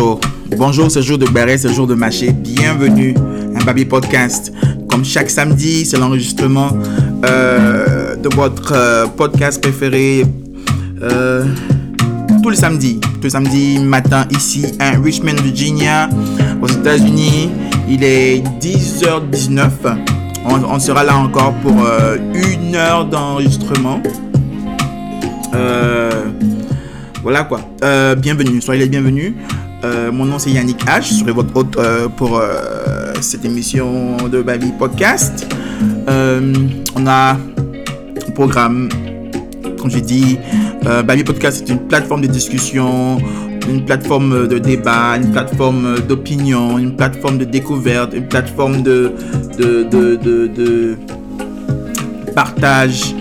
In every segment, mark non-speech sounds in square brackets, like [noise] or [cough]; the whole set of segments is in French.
Bonjour, bonjour, c'est jour de Béret, c'est jour de Maché. Bienvenue à Baby Podcast. Comme chaque samedi, c'est l'enregistrement euh, de votre euh, podcast préféré euh, tous les samedis. Tous les samedis matin ici à Richmond, Virginia, aux États-Unis. Il est 10h19. On, sera là encore pour euh, une heure d'enregistrement. Voilà quoi. Bienvenue, soyez les bienvenus. Euh, mon nom c'est Yannick H. Je serai votre hôte euh, pour euh, cette émission de Baby Podcast. On a un programme, comme j'ai dit, Baby Podcast c'est une plateforme de discussion, une plateforme de débat, une plateforme d'opinion, une plateforme de découverte, une plateforme de, de, de, de, de partage.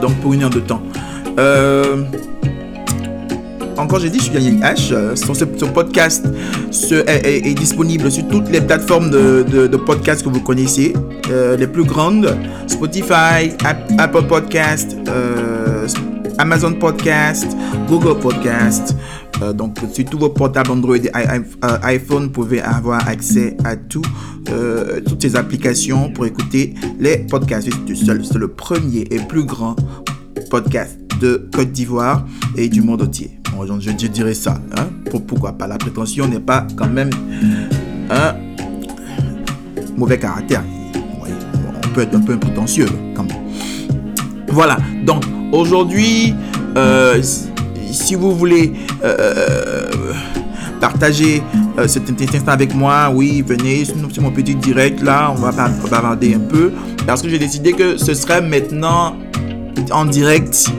Donc pour une heure de temps. Euh, encore j'ai dit, je suis Yannick H. Euh, Son, ce, ce podcast est, disponible sur toutes les plateformes de, de, podcasts que vous connaissez, euh, les plus grandes Spotify, App- Apple Podcast, euh, Amazon Podcast, Google Podcast. Euh, donc sur tous vos portables Android et euh, iPhone, vous pouvez avoir accès à tout, euh, toutes ces applications pour écouter les podcasts. C'est le premier et plus grand podcast de Côte d'Ivoire et du monde entier. Bon, je, dirais ça. Hein? Pour- pourquoi pas? La prétention n'est pas quand même un mauvais caractère. On peut être un peu prétentieux quand même. Voilà, donc aujourd'hui, euh, si- vous voulez euh, partager euh, cet instant avec moi, oui, venez sur mon petit direct là, on va ba- bavarder un peu. Parce que j'ai décidé que ce serait maintenant en direct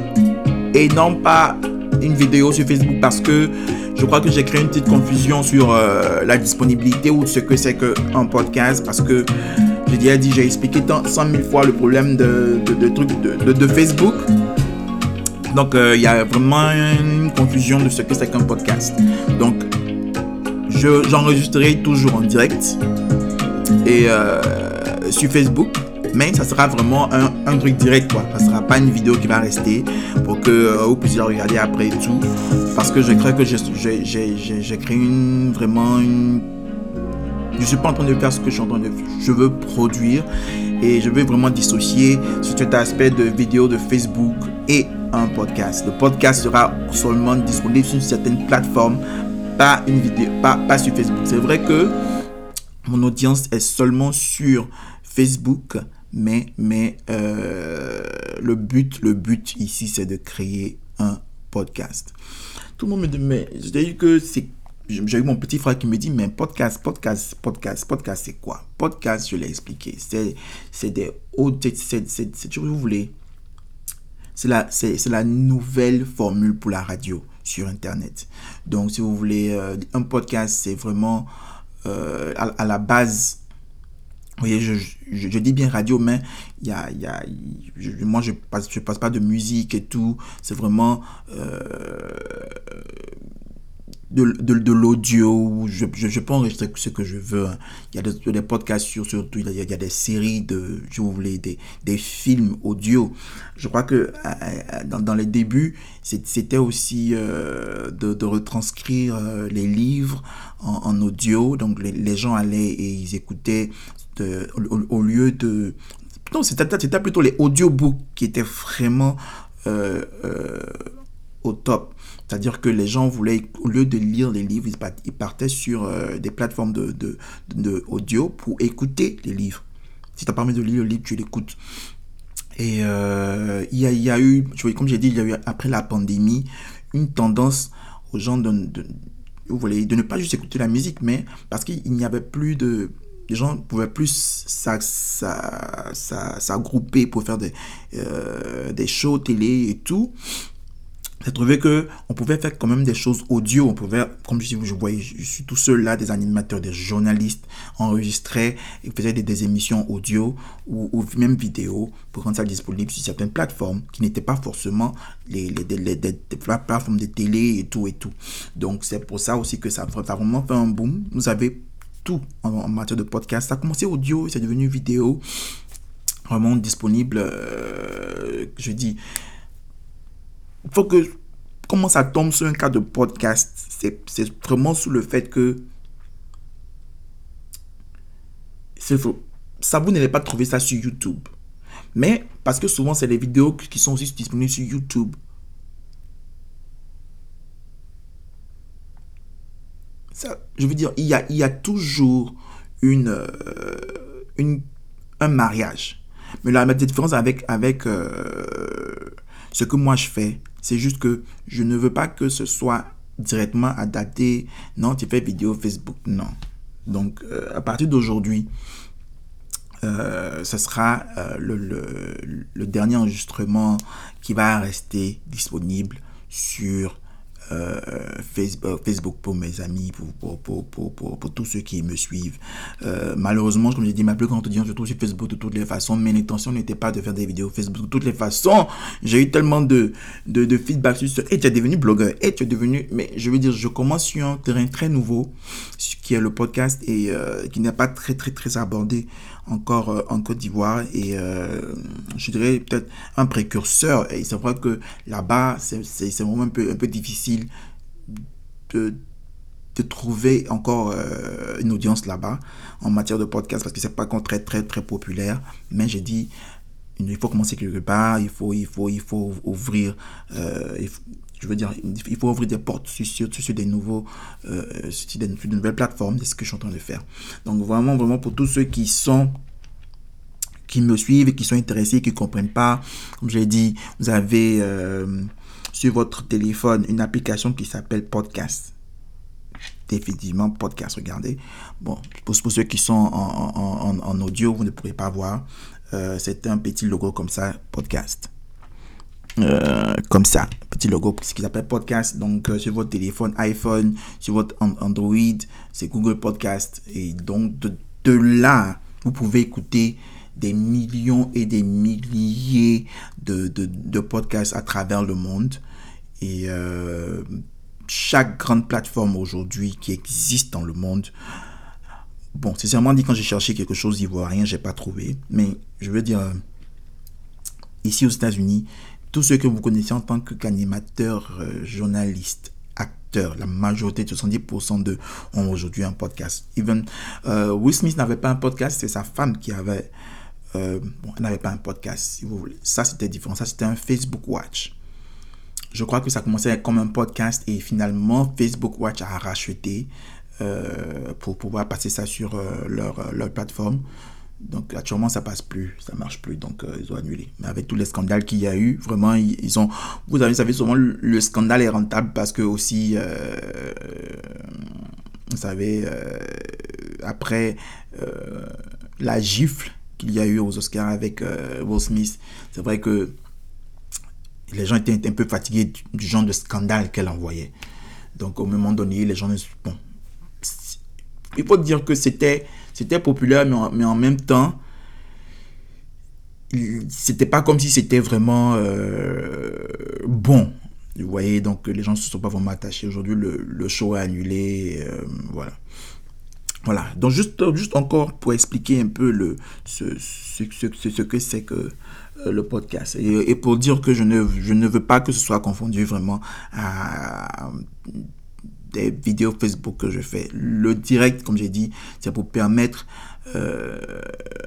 et non pas une vidéo sur Facebook parce que je crois que j'ai créé une petite confusion sur euh, la disponibilité ou ce que c'est qu'un podcast parce que j'ai déjà dit, j'ai expliqué tant, 100 000 fois le problème de, de, de de, de- Facebook. Donc euh, il y a vraiment une confusion de ce que c'est qu'un podcast. Donc je- j'enregistrerai toujours en direct et euh, sur Facebook mais ça sera vraiment un, un truc direct quoi. Ça sera pas une vidéo qui va rester pour que euh, vous puissiez la regarder après et tout. Parce que je crois que j'ai- créé une vraiment une je suis pas en train de faire ce que je suis en train de je veux produire et je veux vraiment dissocier cet aspect de vidéo de Facebook et un podcast. Le podcast sera seulement disponible sur certaines plateformes pas une vidéo pas, pas sur Facebook. C'est vrai que mon audience est seulement sur Facebook, mais, mais euh, le but, le but ici, c'est de créer un podcast. Tout le monde me dit, mais j'ai eu que c'est. J'ai eu mon petit frère qui me dit, mais podcast, podcast, podcast, podcast, c'est quoi? Podcast, je l'ai expliqué. C'est c'est des. C'est c'est- c'est- vous voulez. C'est la, c'est, la nouvelle formule pour la radio sur Internet. Donc, si vous voulez, euh, un podcast, c'est vraiment euh, à la base. Je, je, je dis bien radio, mais y a, y a, moi, je passe, je passe pas de musique et tout. C'est vraiment euh, de, de, de l'audio. Je, je, peux enregistrer ce que je veux. hein. Il y a des, podcasts sur, surtout, il y, a, y a des séries de, si vous voulez, des, des films audio. Je crois que euh, euh, dans, dans les débuts, c'était aussi de, de retranscrire les livres en, en audio. Donc les, les gens allaient et ils écoutaient de- au, lieu de... Non, c'était plutôt les audiobooks qui étaient vraiment euh, euh, au top. C'est-à-dire que les gens voulaient, au lieu de lire les livres, ils, part- ils partaient sur euh, des plateformes de, de, audio pour écouter les livres. Si tu as envie de lire le livre, tu l'écoutes. Et euh, il, y y a eu, vois, comme j'ai dit, il y a eu après la pandémie, une tendance aux gens de, de, vous voulez, de ne pas juste écouter la musique, mais parce qu'il n'y avait plus de... Les gens pouvaient plus s'a- s'a- s'a- s'agrouper pour faire des, euh, des shows télé et tout j'ai trouvé que on pouvait faire quand même des choses audio. On pouvait, comme je, je voyais, je suis tout seul là, des animateurs, des journalistes enregistraient et faisaient des, émissions audio ou, même vidéo pour rendre ça disponible sur certaines plateformes qui n'étaient pas forcément les, les, les- plateformes de télé et tout et tout. Donc c'est pour ça aussi que ça, ça a vraiment fait un boom. Vous avez tout en, matière de podcast. Ça a commencé audio, c'est devenu vidéo. Vraiment disponible, euh, je dis, faut que comment ça tombe sur un cas de podcast, c'est vraiment sous le fait que ça, vous n'allez pas trouver ça sur YouTube. Mais parce que souvent, c'est les vidéos qui sont aussi disponibles sur YouTube. Je veux dire, il y a, toujours euh, une, un mariage. Mais la, différence avec, avec euh, ce que moi je fais, c'est juste que je ne veux pas que ce soit directement adapté. Non, tu fais vidéo Facebook. Non. Donc, euh, à partir d'aujourd'hui, ce sera le, le, dernier enregistrement qui va rester disponible sur euh, Facebook, Facebook pour mes amis, pour, pour, pour, pour, tous ceux qui me suivent. Euh, malheureusement, comme je dis, ma plus grande audience je trouve sur Facebook de toutes les façons. Mais l'intention n'était pas de faire des vidéos Facebook de toutes les façons. J'ai eu tellement de, de, de feedback sur et tu es devenu blogueur, et tu es devenu. Mais je veux dire, je commence sur un terrain très nouveau, qui est le podcast et euh, qui n'est pas très, très, très abordé encore euh, en Côte d'Ivoire et euh, je dirais peut-être un précurseur. Et c'est vrai que là-bas, c'est vraiment un peu, un peu difficile de, de trouver encore euh, une audience là-bas en matière de podcast parce que c'est pas très, très, très populaire. Mais j'ai dit, il faut commencer quelque part, il faut, il faut, il faut ouvrir, je veux dire, il faut ouvrir des portes sur, sur, des nouveaux, euh, sur, de nouvelles plateformes, c'est ce que je suis en train de faire. Donc vraiment, vraiment pour tous ceux qui sont qui me suivent qui sont intéressés, qui ne comprennent pas, comme je dit, vous avez euh, sur votre téléphone une application qui s'appelle Podcast. Définitivement, podcast, regardez. Bon, pour, ceux qui sont en, en, audio, vous ne pourrez pas voir. Euh, c'est un petit logo comme ça, podcast. Euh, comme ça, petit logo, ce qu'ils appellent podcast. Donc, euh, sur votre téléphone iPhone, sur votre Android, c'est Google Podcast. Et donc, de, là, vous pouvez écouter des millions et des milliers de, de, podcasts à travers le monde. Et euh, chaque grande plateforme aujourd'hui qui existe dans le monde, bon, sincèrement dit, quand j'ai cherché quelque chose rien j'ai pas trouvé. Mais je veux dire, ici aux États-Unis, tous ceux que vous connaissez en tant qu'animateur, euh, journaliste, acteur, la majorité, 70% d'eux ont aujourd'hui un podcast. Even euh, Will Smith n'avait pas un podcast, c'est sa femme qui avait. Euh, bon, n'avait pas un podcast, si vous voulez. Ça, c'était différent. Ça, c'était un Facebook Watch. Je crois que ça commençait comme un podcast et finalement, Facebook Watch a racheté pour pouvoir passer ça sur leur plateforme. Donc actuellement ça passe plus, ça marche plus, donc euh, ils ont annulé. Mais avec tous les scandales qu'il y a eu, vraiment ils, ont, vous avez, savez souvent le, scandale est rentable parce que aussi, euh, vous savez, euh, après la gifle qu'il y a eu aux Oscars avec Will Smith, c'est vrai que les gens étaient un peu fatigués du, genre de scandale qu'elle envoyait. Donc au moment donné, les gens, bon, il faut dire que c'était c'était populaire, mais en, mais en, même temps, c'était pas comme si c'était vraiment euh, bon. Vous voyez, donc les gens ne se sont pas vraiment attachés. Aujourd'hui, le, show est annulé. Euh, voilà. Voilà. Donc, juste, juste encore pour expliquer un peu le, ce, ce, ce, ce que c'est que euh, le podcast. Et, et, pour dire que je ne, je ne veux pas que ce soit confondu vraiment à des vidéos Facebook que je fais. Le direct, comme j'ai dit, c'est pour permettre euh,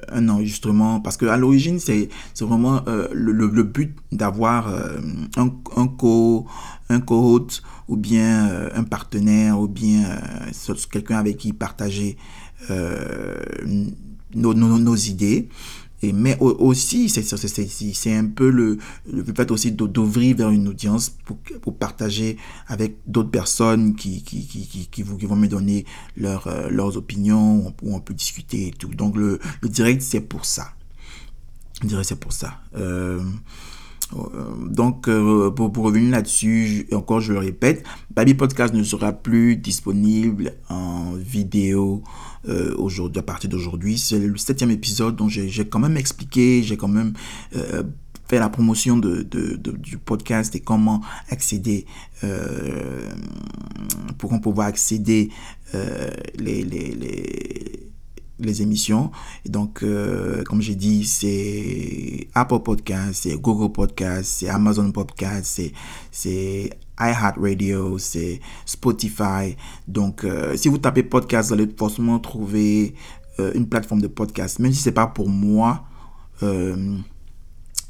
un enregistrement parce que à l'origine c'est vraiment euh, le, but d'avoir euh, un, co un co ou bien un partenaire ou bien quelqu'un avec qui partager nos, nos, nos, idées mais aussi, c'est un peu le, fait aussi d'ouvrir vers une audience pour, pour partager avec d'autres personnes qui, vont me donner leur, euh, leurs opinions, où on peut discuter et tout. Donc le, direct, c'est pour ça. Le direct, c'est pour ça. Euh, donc, euh, pour, revenir là-dessus, encore je le répète, Baby Podcast ne sera plus disponible en vidéo euh, aujourd'hui, à partir d'aujourd'hui. C'est le septième épisode dont j'ai quand même expliqué, j'ai quand même euh, fait la promotion du podcast et comment accéder, euh, pour pouvoir accéder les, les les émissions. Donc, euh, comme j'ai dit, c'est Apple Podcast, c'est Google Podcast, c'est Amazon Podcast, c'est, c'est iHeartRadio, c'est Spotify. Donc, euh, si vous tapez podcast, vous allez forcément trouver euh, une plateforme de podcast. Même si c'est pas pour moi,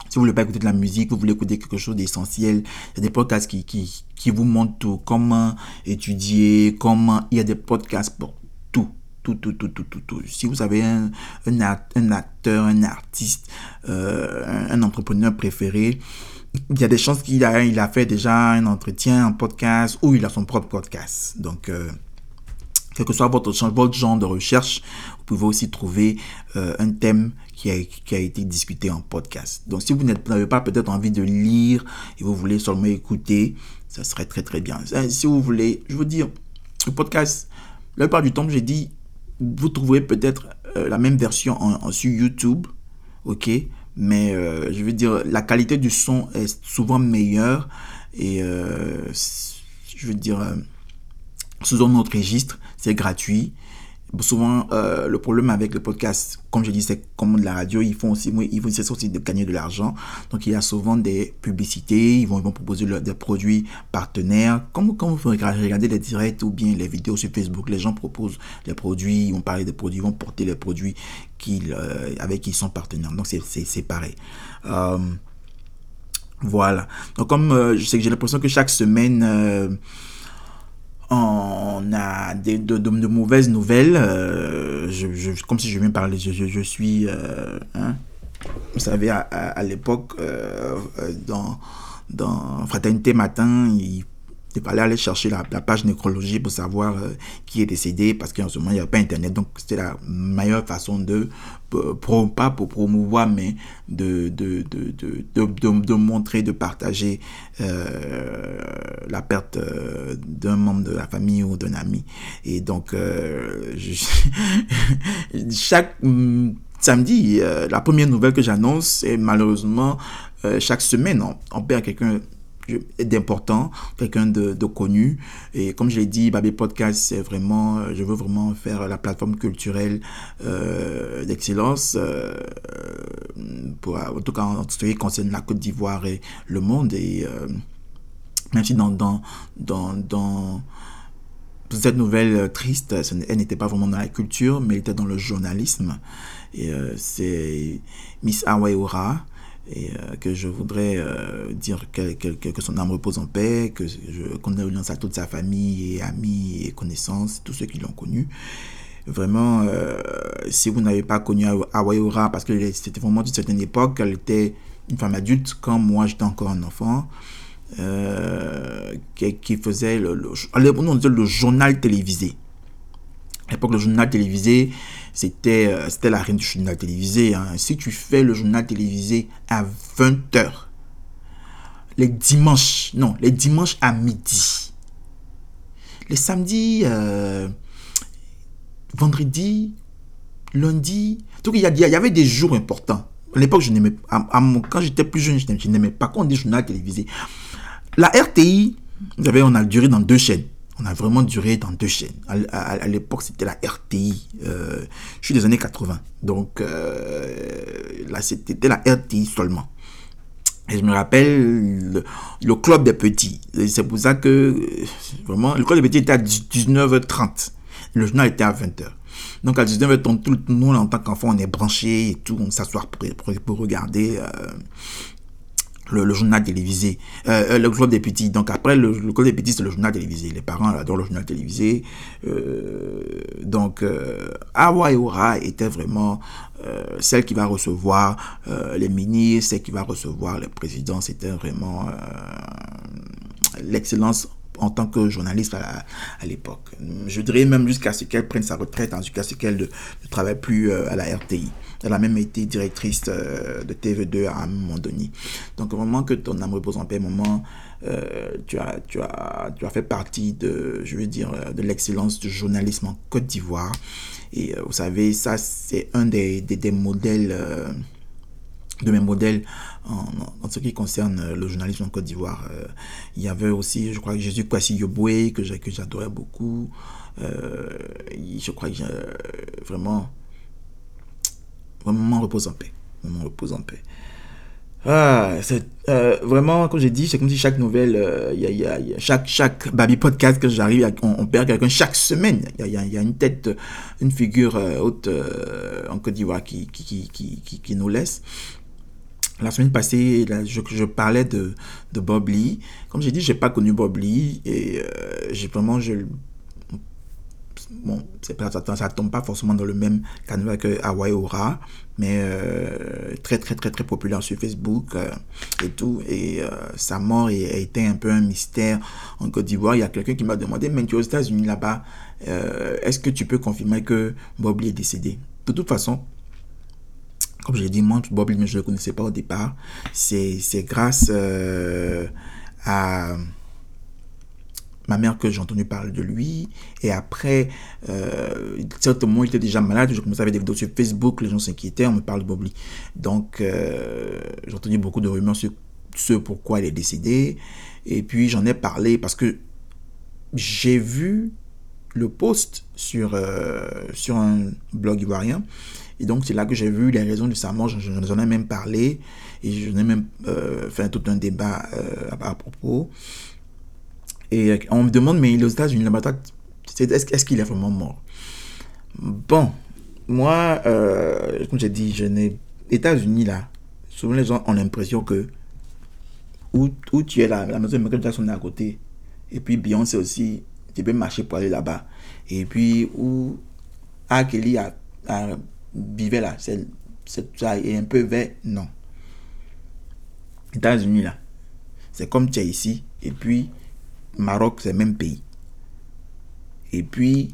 si vous voulez pas écouter de la musique, vous voulez écouter quelque chose d'essentiel, il y a des podcasts qui, qui, qui vous montrent tout, comment étudier, comment... Il y a des podcasts pour tout. Tout, tout, tout, tout, tout. Si vous avez un, un, acteur, un artiste, euh, un, entrepreneur préféré, il y a des chances qu'il a, il a fait déjà un entretien, un podcast, ou il a son propre podcast. Donc, euh, quel que soit votre, votre genre de recherche, vous pouvez aussi trouver euh, un thème qui a, qui a été discuté en podcast. Donc, si vous n'avez pas peut-être envie de lire et vous voulez seulement écouter, ça serait très très bien. Si vous voulez, je veux dire, le podcast, la plupart du temps, j'ai dit, vous trouverez peut-être euh, la même version sur YouTube, ok, mais euh, je veux dire, la qualité du son est souvent meilleure et je veux dire, sous un autre registre, c'est gratuit. Souvent, euh, le problème avec le podcast, comme je dis, c'est comme de la radio, ils font aussi, ils vont essayer aussi de gagner de l'argent. Donc, il y a souvent des publicités, ils vont, proposer des produits partenaires. Comme quand vous regardez les directs ou bien les vidéos sur Facebook, les gens proposent des produits, ils vont parler des produits, ils vont porter les produits qu'ils, euh, avec qui ils sont partenaires. Donc, c'est pareil. Euh, voilà. Donc, comme je sais que j'ai l'impression que chaque semaine, on a de, de, mauvaises nouvelles. Euh, je, comme si je viens parler, je, je, suis, euh, hein, vous savez, à, à, l'époque, euh, dans, dans Fraternité Matin, il fallait aller chercher la, page nécrologie pour savoir euh, qui est décédé parce qu'en ce moment il n'y avait pas internet. Donc c'était la meilleure façon de pas pour promouvoir mais de de, de, de, de, montrer de partager euh, la perte euh, d'un membre de la famille ou d'un ami. Et donc [laughs] chaque mm, samedi la première nouvelle que j'annonce c'est malheureusement chaque semaine on perd quelqu'un d'important, quelqu'un de, connu. Et comme je l'ai dit, Babé Podcast, c'est vraiment, euh, je veux vraiment faire la plateforme culturelle euh, d'excellence, euh, en tout cas en ce qui concerne la Côte d'Ivoire et le monde. Et même si dans, dans, dans, cette nouvelle triste, elle n'était pas vraiment dans la culture, mais elle était dans le journalisme. Et c'est Miss Awaïora et euh, que je voudrais euh, dire que, que, son âme repose en paix, que je condoléances à toute sa famille et amis et connaissances, tous ceux qui l'ont connu. Vraiment, euh, si vous n'avez pas connu Awayora, parce que c'était vraiment d'une certaine époque, elle était une femme adulte quand moi j'étais encore un enfant, qui, faisait le, le, le journal télévisé. À l'époque, le journal télévisé, c'était euh, c'était la reine du journal télévisé. Hein. Si tu fais le journal télévisé à 20h, les dimanches, non, les dimanches à midi, les samedis, euh, vendredi, lundi, donc il y, il y avait des jours importants. À l'époque, je n'aimais quand j'étais plus jeune, je n'aimais pas quand on dit journal télévisé. La RTI, vous savez, on a duré dans deux chaînes on a vraiment duré dans deux chaînes. À, l'époque, c'était la RTI. Euh, je suis des années 80. Donc, euh, là, c'était la RTI seulement. Et je me rappelle le, club des petits. C'est pour ça que, vraiment, le club des petits était à 19h30. Le journal était à 20h. Donc à 19h30, tout le monde en tant qu'enfant, on est branché et tout, on s'assoit pour, regarder euh, le, journal télévisé, euh, euh, le club des petits. Donc après, le, club des petits, c'est le journal télévisé. Les parents adorent le journal télévisé. Euh, donc, euh, était vraiment celle qui va recevoir les ministres, celle qui va recevoir les présidents. C'était vraiment l'excellence en tant que journaliste à, à l'époque. Je dirais même jusqu'à ce qu'elle prenne sa retraite, jusqu'à ce qu'elle ne, travaille plus à la RTI. Elle a même été directrice euh, de TV2 à un moment donné. Donc, au moment que ton âme repose en paix, moment, euh, tu, as, tu, as, tu as fait partie de, je veux dire, euh, de l'excellence du journalisme en Côte d'Ivoire. Et vous savez, ça, c'est un des, des, modèles de mes modèles en, ce qui concerne le journalisme en Côte d'Ivoire. il y avait aussi, je crois, Jésus Kwasi Yoboué, que j'adorais beaucoup. je crois que vraiment, Vraiment, repose en paix. Repose en paix. Ah, c'est euh, vraiment, comme j'ai dit, c'est comme si chaque nouvelle, euh, chaque, chaque Baby Podcast que j'arrive, on, perd quelqu'un chaque semaine. Il y a, une tête, une figure euh, haute en Côte d'Ivoire qui qui, qui, qui, nous laisse. La semaine passée, je, parlais de, de Bob Lee. Comme j'ai dit, j'ai pas connu Bob Lee et j'ai vraiment, je, bon, ça, tombe pas forcément dans le même canevas que Hawaii Aura, mais euh, très très très très populaire sur Facebook euh, et tout. Et euh, sa mort a été un peu un mystère en Côte d'Ivoire. Il y a quelqu'un qui m'a demandé, mais tu es aux États-Unis là-bas, est-ce que tu peux confirmer que Bob Lee est décédé? De toute façon, comme je l'ai dit, moi, Bob Lee, je ne le connaissais pas au départ. C'est grâce à ma mère que j'ai entendu parler de lui. Et après, euh, certainement, il était déjà malade. Je commençais à voir des vidéos sur Facebook, les gens s'inquiétaient, on me parle de Bob Lee. Donc, euh, j'ai entendu beaucoup de rumeurs sur ce pourquoi il est décédé. Et puis, j'en ai parlé parce que j'ai vu le post sur, euh, sur un blog ivoirien. Et donc, c'est là que j'ai vu les raisons de sa mort. J'en ai même parlé. Et j'en ai même euh, fait tout un débat à propos. Et on me demande, mais il est aux États-Unis, là-bas, est-ce qu'il est vraiment mort? Bon, moi, euh, comme j'ai dit, je n'ai. États-Unis, là, souvent les gens ont l'impression que où, où, tu es là, la maison de Michael Jackson est à côté. Et puis Beyoncé aussi, tu peux marcher pour aller là-bas. Et puis où A. Kelly a, a, vivait là, c'est, ça est un peu vers. Non. États-Unis, là, c'est comme tu es ici. Et puis Maroc, c'est le même pays. Et puis,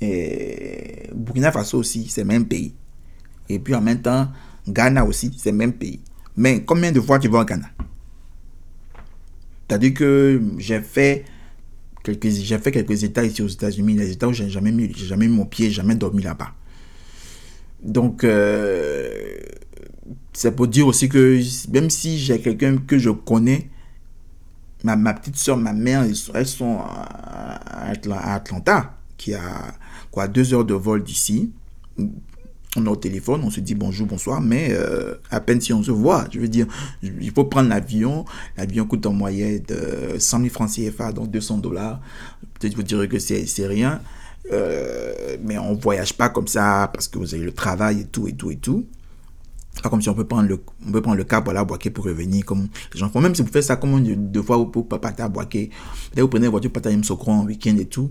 eh, Burkina Faso aussi, c'est le même pays. Et puis en même temps, Ghana aussi, c'est le même pays. Mais combien de fois tu vas au Ghana? C'est-à-dire que j'ai fait quelques, fait quelques états ici aux États-Unis, les états où j'ai jamais jamais mis mon pied, jamais dormi là-bas. Donc, euh, c'est pour dire aussi que même si j'ai quelqu'un que je connais, ma, ma petite soeur, ma mère, elles sont à Atlanta, qui a quoi, deux heures de vol d'ici. On est au téléphone, on se dit bonjour, bonsoir, mais euh, à peine si on se voit. Je veux dire, il faut prendre l'avion. L'avion coûte en moyenne de 100 000 francs CFA, donc 200 dollars. Peut-être vous direz que c'est rien. Euh, mais on voyage pas comme ça parce que vous avez le travail et tout et tout et tout pas comme si on peut prendre le, on peut prendre le cap, voilà, boaquer pour revenir, comme gens font. Même si vous faites ça comme deux fois pour partir à peut-être vous prenez la voiture, partir à Socron en week-end et tout.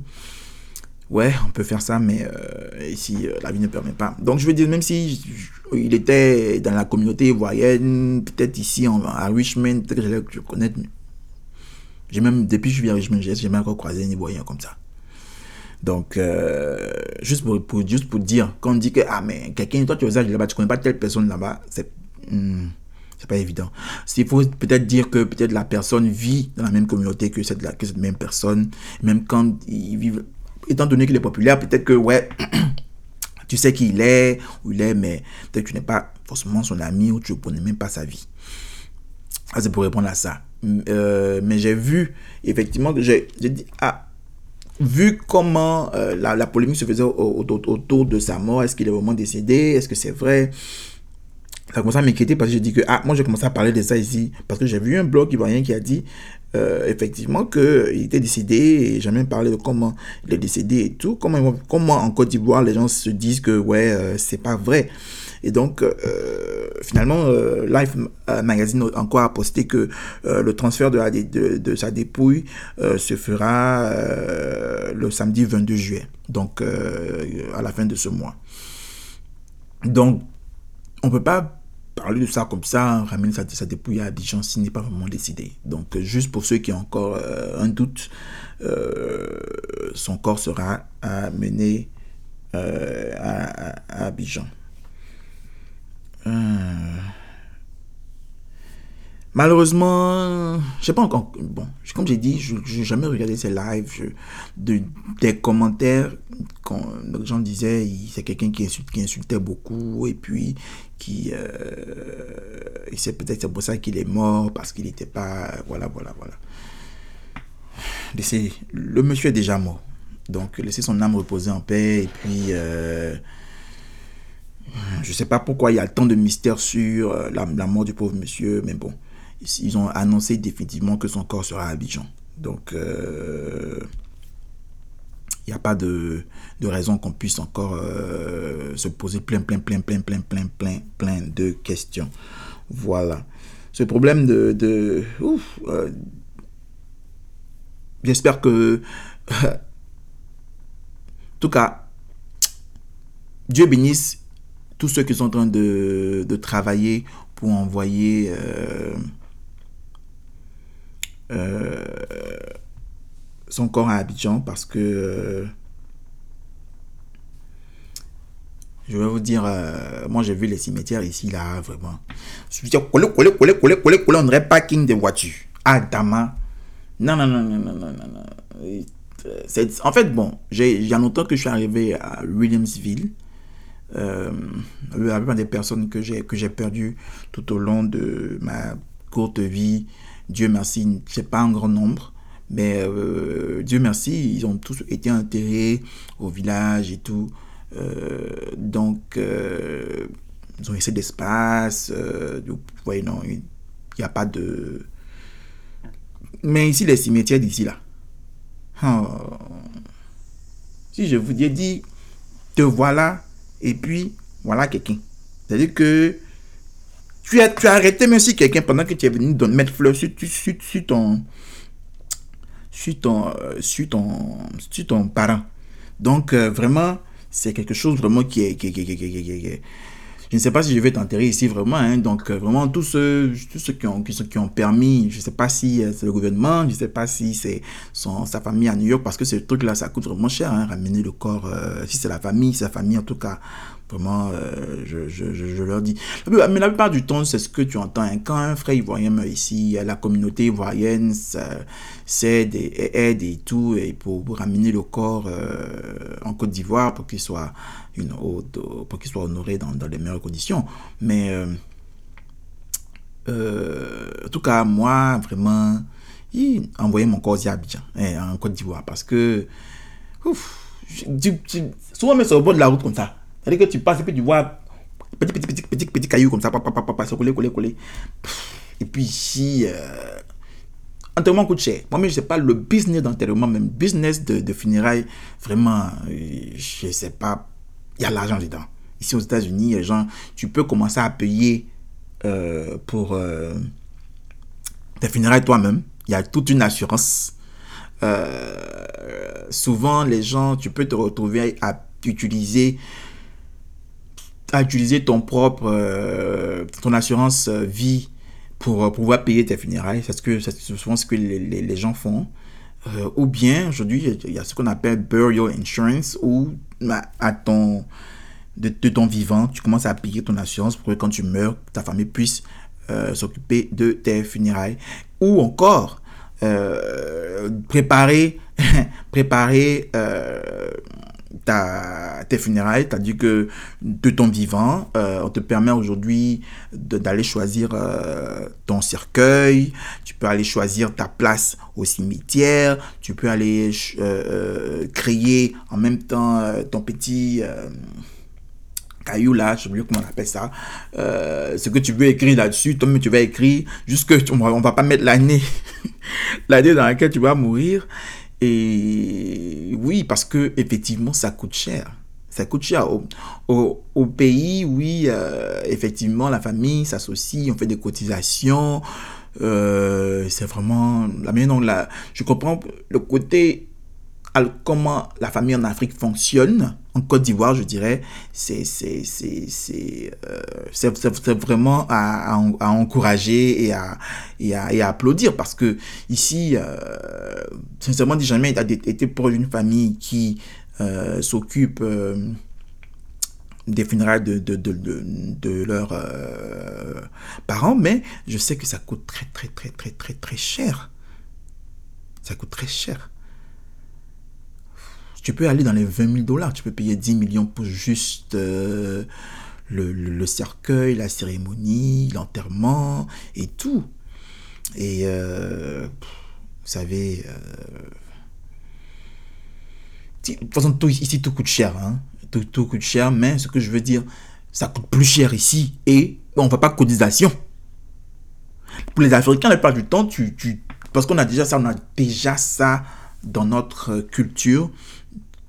Ouais, on peut faire ça, mais euh, ici, euh, la vie ne permet pas. Donc, je veux dire, même si il était dans la communauté ivoirienne, peut-être ici en, à Richmond, peut-être que j'allais connaître. J'ai même, depuis que je vis à Richmond, j'ai jamais encore croisé un Ivoirien comme ça. Donc, euh, juste, pour, juste pour dire, quand on dit que, ah, mais quelqu'un, toi, tu es là-bas, tu connais pas telle personne là-bas, c'est. Hmm, pas évident. Il faut peut-être dire que peut-être la personne vit dans la même communauté que cette, que cette même personne, même quand ils vivent, étant donné qu'il est populaire, peut-être que, ouais, [coughs] tu sais qui il est, où il est, mais peut-être que tu n'es pas forcément son ami ou tu ne connais même pas sa vie. Ah, c'est pour répondre à ça. Euh, mais j'ai vu, effectivement, que j'ai dit, ah, vu comment euh, la, polémique se faisait autour, de sa mort, est-ce qu'il est vraiment décédé, est-ce que c'est vrai? Ça commencé à m'inquiéter parce que j'ai dit que, ah, moi j'ai commencé à parler de ça ici, parce que j'ai vu un blog ivoirien qui a dit, euh, effectivement, qu'il était décédé, et j'ai même parlé de comment il est décédé et tout, comment, comment en Côte d'Ivoire les gens se disent que, ouais, euh, c'est pas vrai. Et donc, euh, finalement, euh, Life Magazine encore a posté que euh, le transfert de, la, de, sa dépouille se fera le samedi 22 juillet, donc à la fin de ce mois. Donc, on ne peut pas parler de ça comme ça, ramener sa, dépouille à Abidjan s'il n'est pas vraiment décidé. Donc, juste pour ceux qui ont encore un doute, son corps sera amené à, à, à Abidjan. Euh... Malheureusement, je sais pas encore. Bon, comme j'ai dit, je n'ai jamais regardé ces lives. Des commentaires, quand les gens disaient, c'est quelqu'un qui, insultait beaucoup et puis qui. Euh, c'est peut-être pour ça qu'il est mort parce qu'il n'était pas. Voilà, voilà, voilà. Le monsieur est déjà mort. Donc, laissez son âme reposer en paix et puis. Euh, Je sais pas pourquoi il y a tant de mystères sur euh, la, mort du pauvre monsieur, mais bon, ils ont annoncé définitivement que son corps sera à Abidjan. Donc, euh, il n'y a pas de, de raison qu'on puisse encore euh, se poser plein, plein, plein, plein, plein, plein, plein, plein de questions. Voilà. Ce problème de... de J'espère que... [laughs] en tout cas, Dieu bénisse tous ceux qui sont en train de, de travailler pour envoyer... Euh, euh, son corps à Abidjan parce que euh, je vais vous dire, euh, moi j'ai vu les cimetières ici là vraiment. Je veux dire, collé, collé, collé, collé, collé, collé, on dirait parking des voitures. Adama. Non, non, non, non, non, non, non, non. C'est- En fait, bon, j'ai il y a longtemps que je suis arrivé à Williamsville. Euh, des personnes que j'ai que j'ai perdues tout au long de ma courte vie, Dieu merci, c'est pas un grand nombre, mais euh, Dieu merci, ils ont tous été enterrés au village et tout. Euh, donc, euh, ils ont laissé d'espace. vous voyez, non, il n'y a pas de. Mais ici, les cimetières d'ici là. Oh. Si je vous ai te voilà, et puis voilà quelqu'un. C'est-à-dire que tu as, tu as arrêté même si quelqu'un pendant que tu es venu donner, mettre fleurs sur, ton sur ton, euh, sur ton, sur ton parent. Donc, euh, vraiment, c'est quelque chose vraiment qui est- qui est- Je ne sais pas si je vais t'enterrer ici vraiment. hein. donc, euh, vraiment, tous ceux, tous ceux qui, ont, qui, qui ont permis, je ne sais pas si euh, c'est le gouvernement, je ne sais pas si c'est sa famille à New York, parce que ce truc-là, ça coûte vraiment cher, hein, ramener le corps. euh, si c'est la famille, sa famille, en tout cas, vraiment, euh, je, je, je, leur dis. Mais la plupart du temps, c'est ce que tu entends. hein. Quand un frère ivoirien ici, la communauté ivoirienne s'aide et aide et tout, et pour, ramener le corps euh, en Côte d'Ivoire pour qu'il soit, une haute, pour qu'il soit honoré dans, dans les meilleures conditions. Mais euh, euh, en tout cas, moi, vraiment, envoyer mon corps à Abidjan, hein, en Côte d'Ivoire, parce que ouf, tu- tu- souvent, mais sur le bord de la route comme ça. C'est-à-dire que tu passes et puis tu vois petit, petit, petit, petit, petit caillou comme ça, papa, papa, papa, se coller, coller, coller. Et puis ici, euh, enterrement coûte cher. Moi-même, je sais pas, le business d'enterrement, même business de, de funérailles, vraiment, euh, je sais pas, il y a l'argent dedans. Ici aux États-Unis, les gens, tu peux commencer à payer euh, pour euh, tes funérailles toi-même. Il y a toute une assurance. Euh, souvent, les gens, tu peux te retrouver à utiliser à utiliser ton propre ton assurance vie pour pouvoir payer tes funérailles. C'est ce que souvent ce que les, les, gens font. Ou bien aujourd'hui il y a ce qu'on appelle burial insurance où à ton de, ton vivant tu commences à payer ton assurance pour que quand tu meurs ta famille puisse euh, s'occuper de tes funérailles. Ou encore euh, préparer [laughs] préparer euh, tes funérailles, c'est-à-dire que de ton vivant, euh, on te permet aujourd'hui d'aller choisir euh, ton cercueil, tu peux aller choisir ta place au cimetière, tu peux aller euh, créer en même temps ton petit... caillou là, je sais plus comment on appelle ça, ce que tu veux écrire là-dessus, toi-même tu vas écrire, juste que tu- on va, on va pas mettre l'année, [laughs] l'année dans laquelle tu vas mourir. Et oui, parce que effectivement, ça coûte cher. Ça coûte cher. Au, au, pays, oui, euh, effectivement, la famille s'associe, on fait des cotisations. Euh, c'est vraiment la dont la, je comprends le côté comment la famille en Afrique fonctionne, en Côte d'Ivoire, je dirais, c'est euh, vraiment à, à à encourager et à, et à et à applaudir parce que ici, euh, sincèrement, j'ai jamais été été proche d'une famille qui euh, s'occupe euh, des funérailles de, de, de, de, de leurs euh, parents, mais je sais que ça coûte très, très, très, très, très, très cher. Ça coûte très cher. Tu peux aller dans les 20 000 dollars, tu peux payer 10 millions pour juste euh, le, le, cercueil, la cérémonie, l'enterrement et tout. Et euh, vous savez, euh, de toute façon, tout, ici tout coûte cher. Hein. Tout, tout coûte cher, mais ce que je veux dire, ça coûte plus cher ici et on ne fait pas cotisation. Pour les Africains, la plupart du temps, tu, tu parce qu'on a déjà ça, on a déjà ça dans notre culture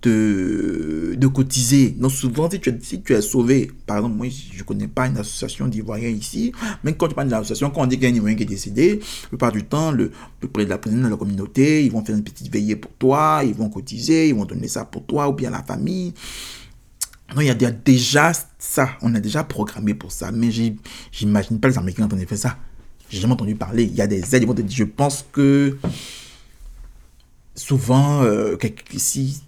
de, de cotiser. Donc souvent, si tu, es, si tu es sauvé, par exemple, moi, je ne connais pas une association d'Ivoiriens ici, mais quand tu parles d'une association, quand on dit qu'il y a un Ivoirien qui est décédé, la plupart du temps, le, le de la présidente de la communauté, ils vont faire une petite veillée pour toi, ils vont cotiser, ils vont donner ça pour toi ou bien la famille. Donc, il y a déjà ça, on a déjà programmé pour ça, mais j'imagine pas les Américains quand on fait ça. J'ai jamais entendu parler. Il y a des aides, ils vont te dire, je pense que souvent, euh, si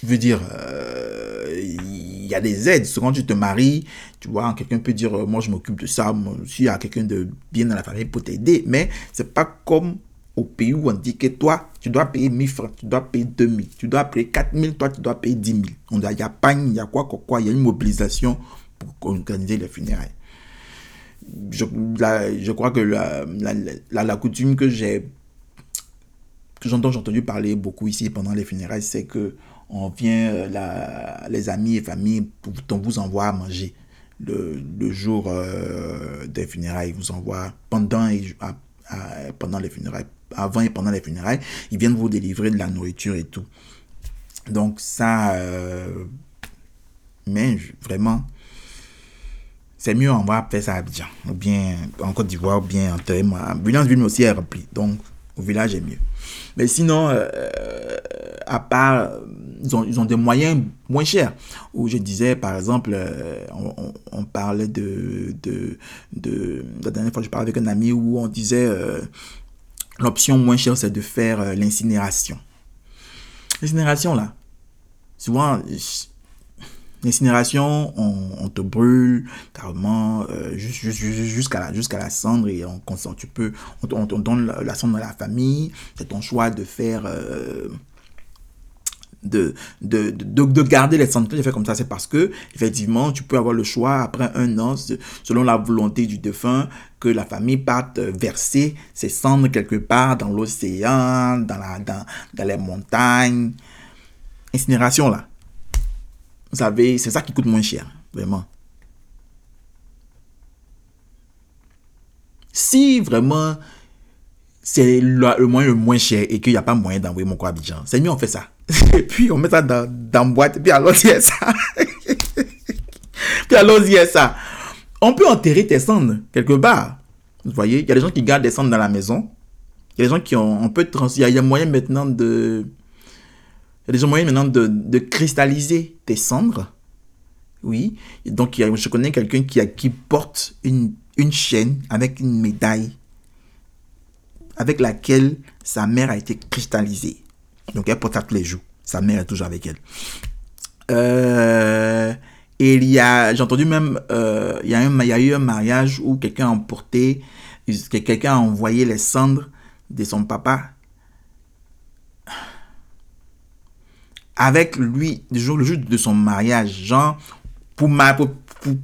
je veux dire, euh, il y a des aides. Quand tu te maries, tu vois, quelqu'un peut dire, euh, moi je m'occupe de ça, moi, il y a quelqu'un de bien dans la famille pour t'aider. Mais c'est pas comme au pays où on dit que toi, tu dois payer 1000 francs, tu dois payer 2000, tu dois payer 4000, toi tu dois payer 10 000. Il y a pas, il y a quoi, quoi, quoi, il y a une mobilisation pour organiser les funérailles. Je, je crois que la, la, la coutume que j'ai que j'ai entendu parler beaucoup ici pendant les funérailles, c'est que on vient, euh, les amis et familles, on vous envoie à manger. Le, jour euh, des funérailles, ils vous envoient pendant, pendant les funérailles, avant et pendant les funérailles, ils viennent vous délivrer de la nourriture et tout. Donc ça, euh, mais vraiment, c'est mieux on va faire ça à Abidjan, ou bien en Côte d'Ivoire, ou bien en Téléma. Ville aussi est remplie, donc au village est mieux. Mais sinon, à part ils ont, des moyens moins chers. Où je disais, par exemple, euh, on, on, parlait de, de, de, La dernière fois, je parlais avec un ami où on disait euh, l'option moins chère, c'est de faire euh, l'incinération. L'incinération, là, souvent, l'incinération, on, on, te brûle carrément jusqu'à la, cendre et on, tu peux, on, on, donne la, cendre à la famille. C'est ton choix de faire de, de, de, de garder les cendres. J'ai fait comme ça, c'est parce que, effectivement, tu peux avoir le choix, après un an, selon la volonté du défunt, que la famille parte verser ses cendres quelque part dans l'océan, dans, dans, dans les montagnes. Incinération, là. Vous savez, c'est ça qui coûte moins cher, vraiment. Si vraiment c'est le, moyen le moins cher et qu'il n'y a pas moyen d'envoyer mon corps à Abidjan, c'est mieux on fait ça. [laughs] Et puis on met ça dans, dans boîte, et puis allons-y ça. [laughs] puis allons-y ça. On peut enterrer tes cendres quelque part. Vous voyez, il y a des gens qui gardent des cendres dans la maison. Il y a des gens qui ont, on peut il y a, moyen maintenant de, il y a des moyens maintenant de, de cristalliser tes cendres. Oui. Donc, je connais quelqu'un qui, qui porte une, une chaîne avec une médaille avec laquelle sa mère a été cristallisée. Donc elle porte ça tous les jours. Sa mère est toujours avec elle. Euh, et il y a, j'ai entendu même, euh, il, y a un, eu un mariage où quelqu'un a emporté, quelqu'un a envoyé les cendres de son papa avec lui le jour, le jour de son mariage. Genre, pour,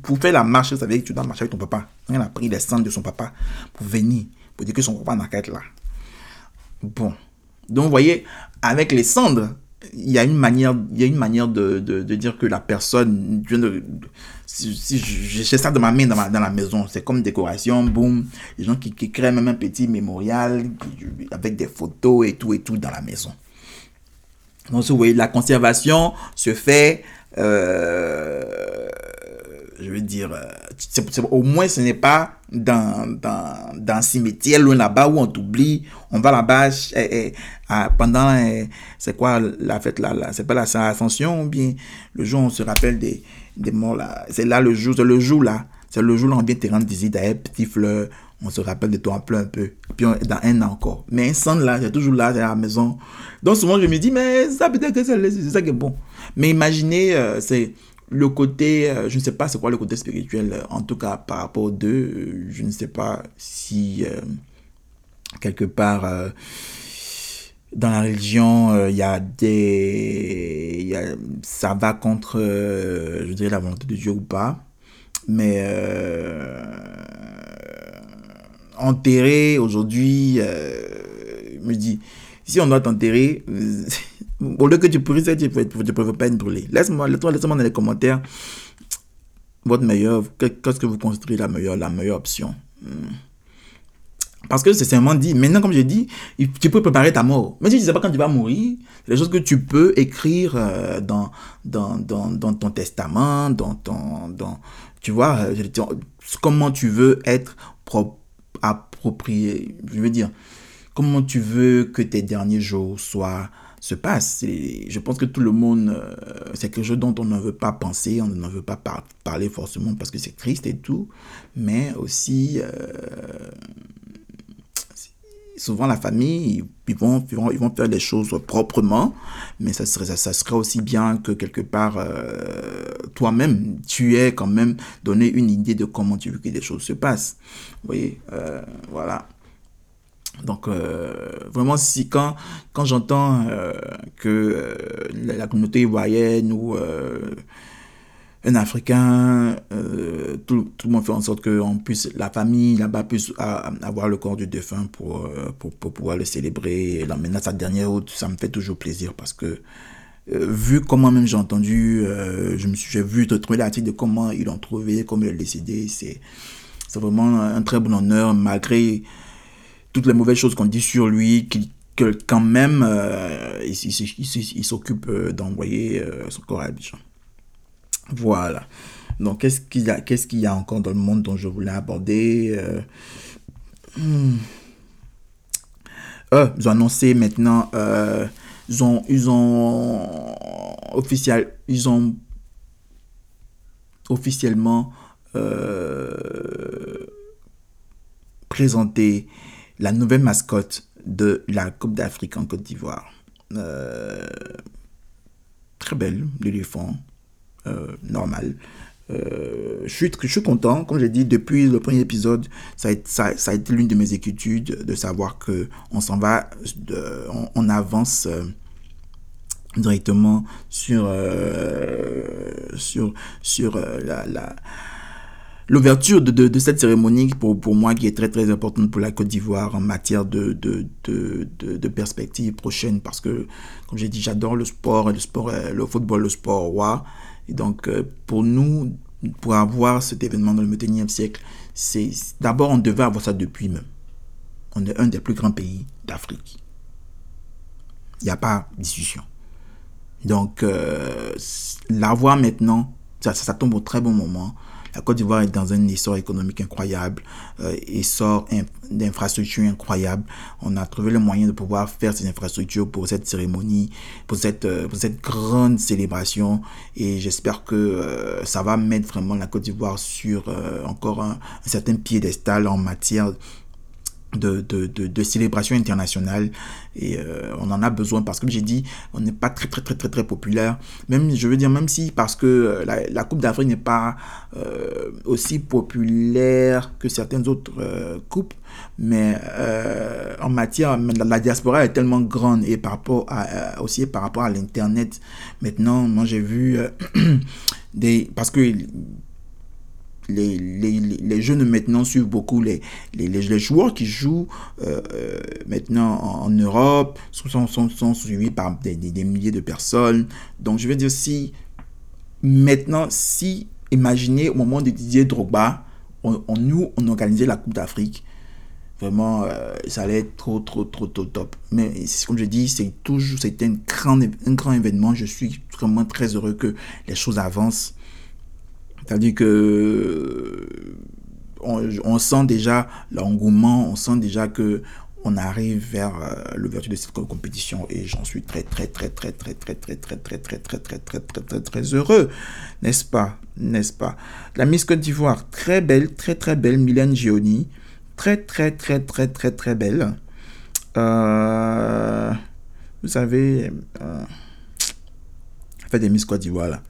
pour, faire la marche, vous savez que tu dois marcher avec ton papa. Il a pris les cendres de son papa pour venir, pour dire que son papa n'a qu'à être là. Bon. Donc, vous voyez, avec les cendres, il y a une manière, il y a une manière de, de, de dire que la personne, si, si j'ai ça dans ma main dans, la maison, c'est comme décoration, boum, les gens qui, qui, créent même un petit mémorial avec des photos et tout et tout dans la maison. Donc, vous voyez, la conservation se fait euh, je veux dire, euh, au moins ce n'est pas dans, dans, dans un cimetière loin là-bas où on t'oublie, on va là-bas pendant, c'est quoi la fête là, là c'est pas la Ascension ou bien le jour où on se rappelle des, des morts là, c'est là le jour, c'est le jour là, c'est le jour où on vient te rendre visite à petit fleur, on se rappelle de toi un peu un peu, puis dans un an encore. Mais un sang là, c'est toujours là, c'est à la maison. Donc souvent je me dis, mais ça peut-être que c'est ça qui est bon. Mais imaginez, euh, c'est le côté, euh, je ne sais pas c'est quoi le côté spirituel, euh, en tout cas par rapport aux deux, euh, je ne sais pas si quelque part dans la religion, il y a des... Y a, ça va contre, je dirais, la volonté de Dieu ou pas. Mais enterrer aujourd'hui, me dis, si on doit t'enterrer, [laughs] au lieu que tu pourrisses, tu ne peux pas être brûlé. Laisse-moi laisse moi dans les commentaires votre meilleur, qu'est-ce que vous considérez la meilleure, la meilleure option hmm. Parce que c'est simplement dit, maintenant comme j'ai dit, tu peux préparer ta mort. Mais si tu ne sais pas quand tu vas mourir, des choses que tu peux écrire euh, dans, dans, dans, dans, ton testament, dans ton... Dans, tu vois, euh, comment tu veux être approprié. Je veux dire, comment tu veux que tes derniers jours soient se passe. je pense que tout le monde, euh, c'est quelque chose dont on ne veut pas penser, on ne veut pas parler forcément parce que c'est triste et tout, mais aussi, euh, souvent la famille, ils vont, ils vont, ils vont faire les choses proprement, mais ça serait, ça, serait aussi bien que quelque part, euh, toi-même, tu aies quand même donné une idée de comment tu veux que les choses se passent. Vous voyez, voilà. Donc, euh, vraiment, si quand, quand j'entends euh, que euh, la, communauté ivoirienne ou un Africain, tout, tout, le monde fait en sorte que on puisse, la famille là-bas puisse avoir le corps du défunt pour, pour, pouvoir le célébrer et l'emmener à sa dernière route. Ça me fait toujours plaisir parce que vu comment même j'ai entendu, je me suis, j'ai vu trouver l'article de comment ils l'ont trouvé, comment il est décédé. C'est, c'est vraiment un très bon honneur malgré toutes les mauvaises choses qu'on dit sur lui, que quand même, euh, il, s'occupe euh, d'envoyer euh, son corps à Abidjan. Voilà. Donc, qu'est-ce qu'il y, a, qu'est-ce qu'il y a encore dans le monde dont je voulais aborder hmm. Ils ont annoncé maintenant, ils ont, ils ont, officiel, ils ont officiellement présenté la nouvelle mascotte de la Coupe d'Afrique en Côte d'Ivoire. Euh, très belle, l'éléphant, euh, normal. Euh, je, suis, content, comme j'ai dit, depuis le premier épisode, ça a, été l'une de mes inquiétudes de savoir que on s'en va, on, avance directement sur, sur, la l'ouverture de, cette cérémonie, pour, moi, qui est très très importante pour la Côte d'Ivoire en matière de, de, de, perspectives prochaines, parce que, comme j'ai dit, j'adore le sport, le sport, le football, le sport roi. Et donc, euh, pour nous, pour avoir cet événement dans le 21e siècle, c'est d'abord, on devait avoir ça depuis même. On est un des plus grands pays d'Afrique. Il n'y a pas discussion. Donc, euh, l'avoir maintenant, ça, tombe au très bon moment. La Côte d'Ivoire est dans un essor économique incroyable, euh, essor d'infrastructures incroyable. On a trouvé le moyen de pouvoir faire ces infrastructures pour cette cérémonie, pour cette, euh, grande célébration. Et j'espère que euh, ça va mettre vraiment la Côte d'Ivoire sur encore un, un certain piédestal en matière de, de, de, célébration internationale. Et euh, on en a besoin parce que j'ai dit on n'est pas très très très très très populaire. Même je veux dire même si parce que euh, la, la Coupe d'Afrique n'est pas euh, aussi populaire que certaines autres coupes mais en matière la, diaspora est tellement grande et par rapport à aussi par rapport à l'internet. Maintenant moi j'ai vu [clears throat] des parce que les, les, les, jeunes maintenant suivent beaucoup les, les, les joueurs qui jouent euh, euh, maintenant en, Europe, sont, sont, sont, suivis par des, des, milliers de personnes. Donc je veux dire, si maintenant, si imaginez au moment de Didier Drogba, on, nous, on organisait la Coupe d'Afrique, vraiment, euh, ça allait être trop, trop, trop, trop top. Mais comme je dis, c'est toujours, c'était un grand, un grand événement. Je suis vraiment très heureux que les choses avancent. C'est-à-dire que on, sent déjà l'engouement, on sent déjà que on arrive vers l'ouverture de cette compétition et j'en suis très très très très très très très très très très très très très très très très heureux, n'est-ce pas, n'est-ce pas La Miss Côte d'Ivoire, très belle, très très belle, Mylène Gioni, très très très très très très belle. vous savez, euh, fait des Miss Côte d'Ivoire là.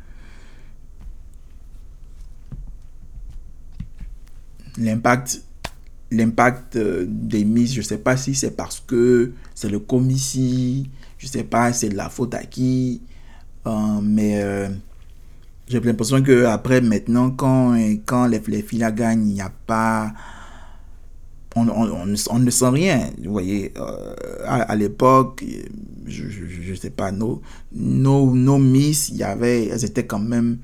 L'impact l'impact euh, des mises, je sais pas si c'est parce que c'est le commissi, je sais pas, c'est la faute à qui, euh, mais euh, j'ai l'impression que après maintenant, quand, quand les, les filles gagnent, il n'y a pas. On, on, on, ne sent rien. Vous voyez, à, l'époque, je, je, sais pas, nos, nos, nos miss, il y avait, elles étaient quand même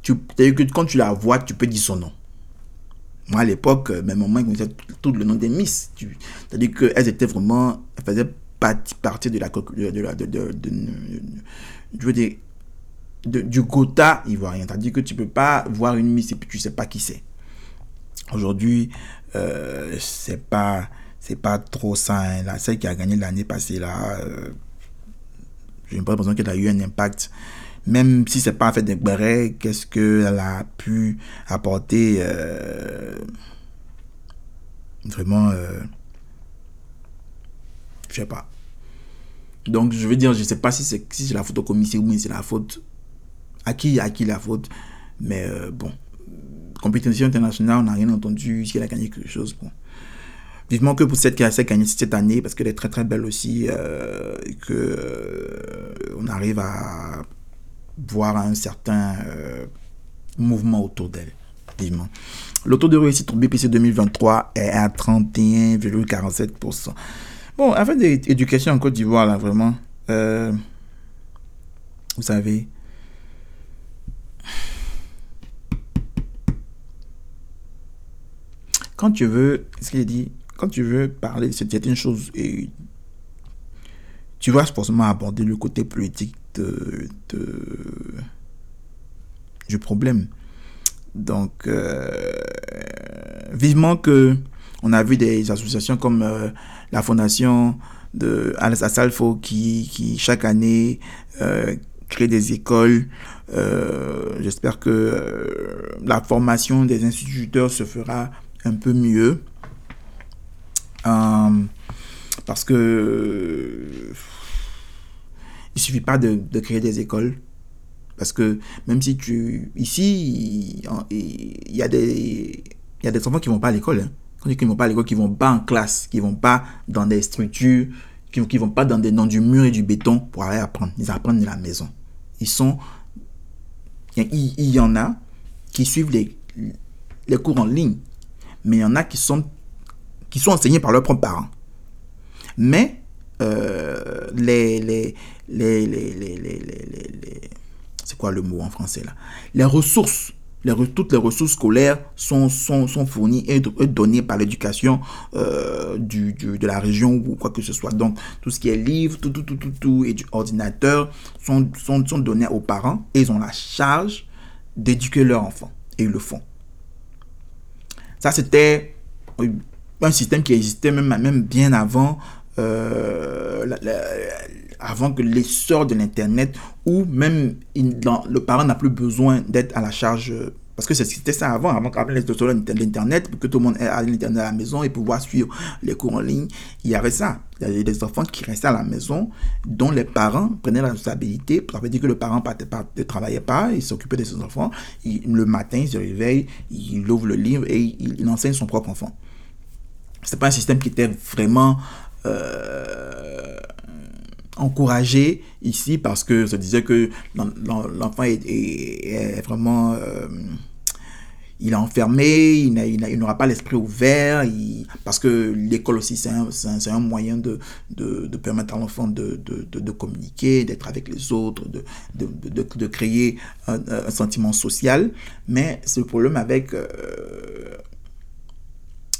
tu, que quand tu la vois, tu peux dire son nom. Moi, à l'époque, euh, même moi, je connaissais tout le nom des Miss. C'est-à-dire qu'elles étaient vraiment, elles faisaient partie de la, de, la, de, de, je veux dire, du Gotha ivoirien. C'est-à-dire que tu peux pas voir une Miss et puis tu sais pas qui c'est. Aujourd'hui, euh, c'est pas c'est pas trop ça. Hein. La, celle qui a gagné l'année passée, là, euh, j'ai l'impression qu'elle a eu un impact. Même si c'est pas fait des bérets, qu'est-ce qu'elle a pu apporter euh, vraiment, euh, je sais pas. Donc, je veux dire, je sais pas si c'est si la faute au commissaire ou si c'est la faute à qui, à qui la faute. Mais euh, bon, compétition internationale, on n'a rien entendu si elle a gagné quelque chose. Bon. Vivement que pour cette qui a cette année, parce qu'elle est très très belle aussi, euh, et que on arrive à voir un certain euh, mouvement autour d'elle. Le taux de réussite pour BPC 2023 est à 31,47%. Bon, afin d'éducation en Côte d'Ivoire, là, vraiment, vous savez, quand tu veux, ce qu'il dit, quand tu veux parler de certaines choses, et tu vas forcément aborder le côté politique de, du problème. Donc, euh, vivement que on a vu des associations comme euh, la fondation de Alice Assalfo qui, qui chaque année euh, crée des écoles. J'espère que la formation des instituteurs se fera un peu mieux. Parce que il suffit pas de, créer des écoles. Parce que même si tu. Ici, il y a des, il y a des enfants qui vont pas à l'école. Hein. Quand ils vont pas à l'école, qui vont pas en classe, qui vont pas dans des structures, qui, qui vont pas dans, des, dans du mur et du béton pour aller apprendre. Ils apprennent de la maison. Ils sont. Il y, il y en a qui suivent les, les cours en ligne. Mais il y en a qui sont qui sont enseignés par leurs propres parents. Mais euh, les, les, les, les, c'est quoi le mot en français là? Les ressources, les, toutes les ressources scolaires sont, sont, sont fournies et, données par l'éducation euh, du, de la région ou quoi que ce soit. Donc, tout ce qui est livre, tout, tout, tout, tout, tout et du ordinateur sont, sont, sont donnés aux parents et ils ont la charge d'éduquer leurs enfants. Et ils le font. Ça, c'était un système qui existait même, même bien avant, euh, avant que l'essor de l'Internet, où même le parent n'a plus besoin d'être à la charge. Parce que c'était ça avant, avant qu'on l'Internet, pour que tout le monde ait l'Internet à la maison et pouvoir suivre les cours en ligne. Il y avait ça. Il y avait des enfants qui restaient à la maison, dont les parents prenaient la responsabilité. Ça veut dire que le parent ne travaillait pas, il s'occupait de ses enfants. le matin, il se réveille, il ouvre le livre et il enseigne son propre enfant c'est pas un système qui était vraiment euh, encouragé ici parce que se disait que l'enfant est, vraiment euh, il est enfermé, il n'aura pas l'esprit ouvert, parce que l'école aussi, c'est un, un, moyen de, de, permettre à l'enfant de, de, communiquer, d'être avec les autres, de, créer un, sentiment social. Mais c'est le problème avec euh,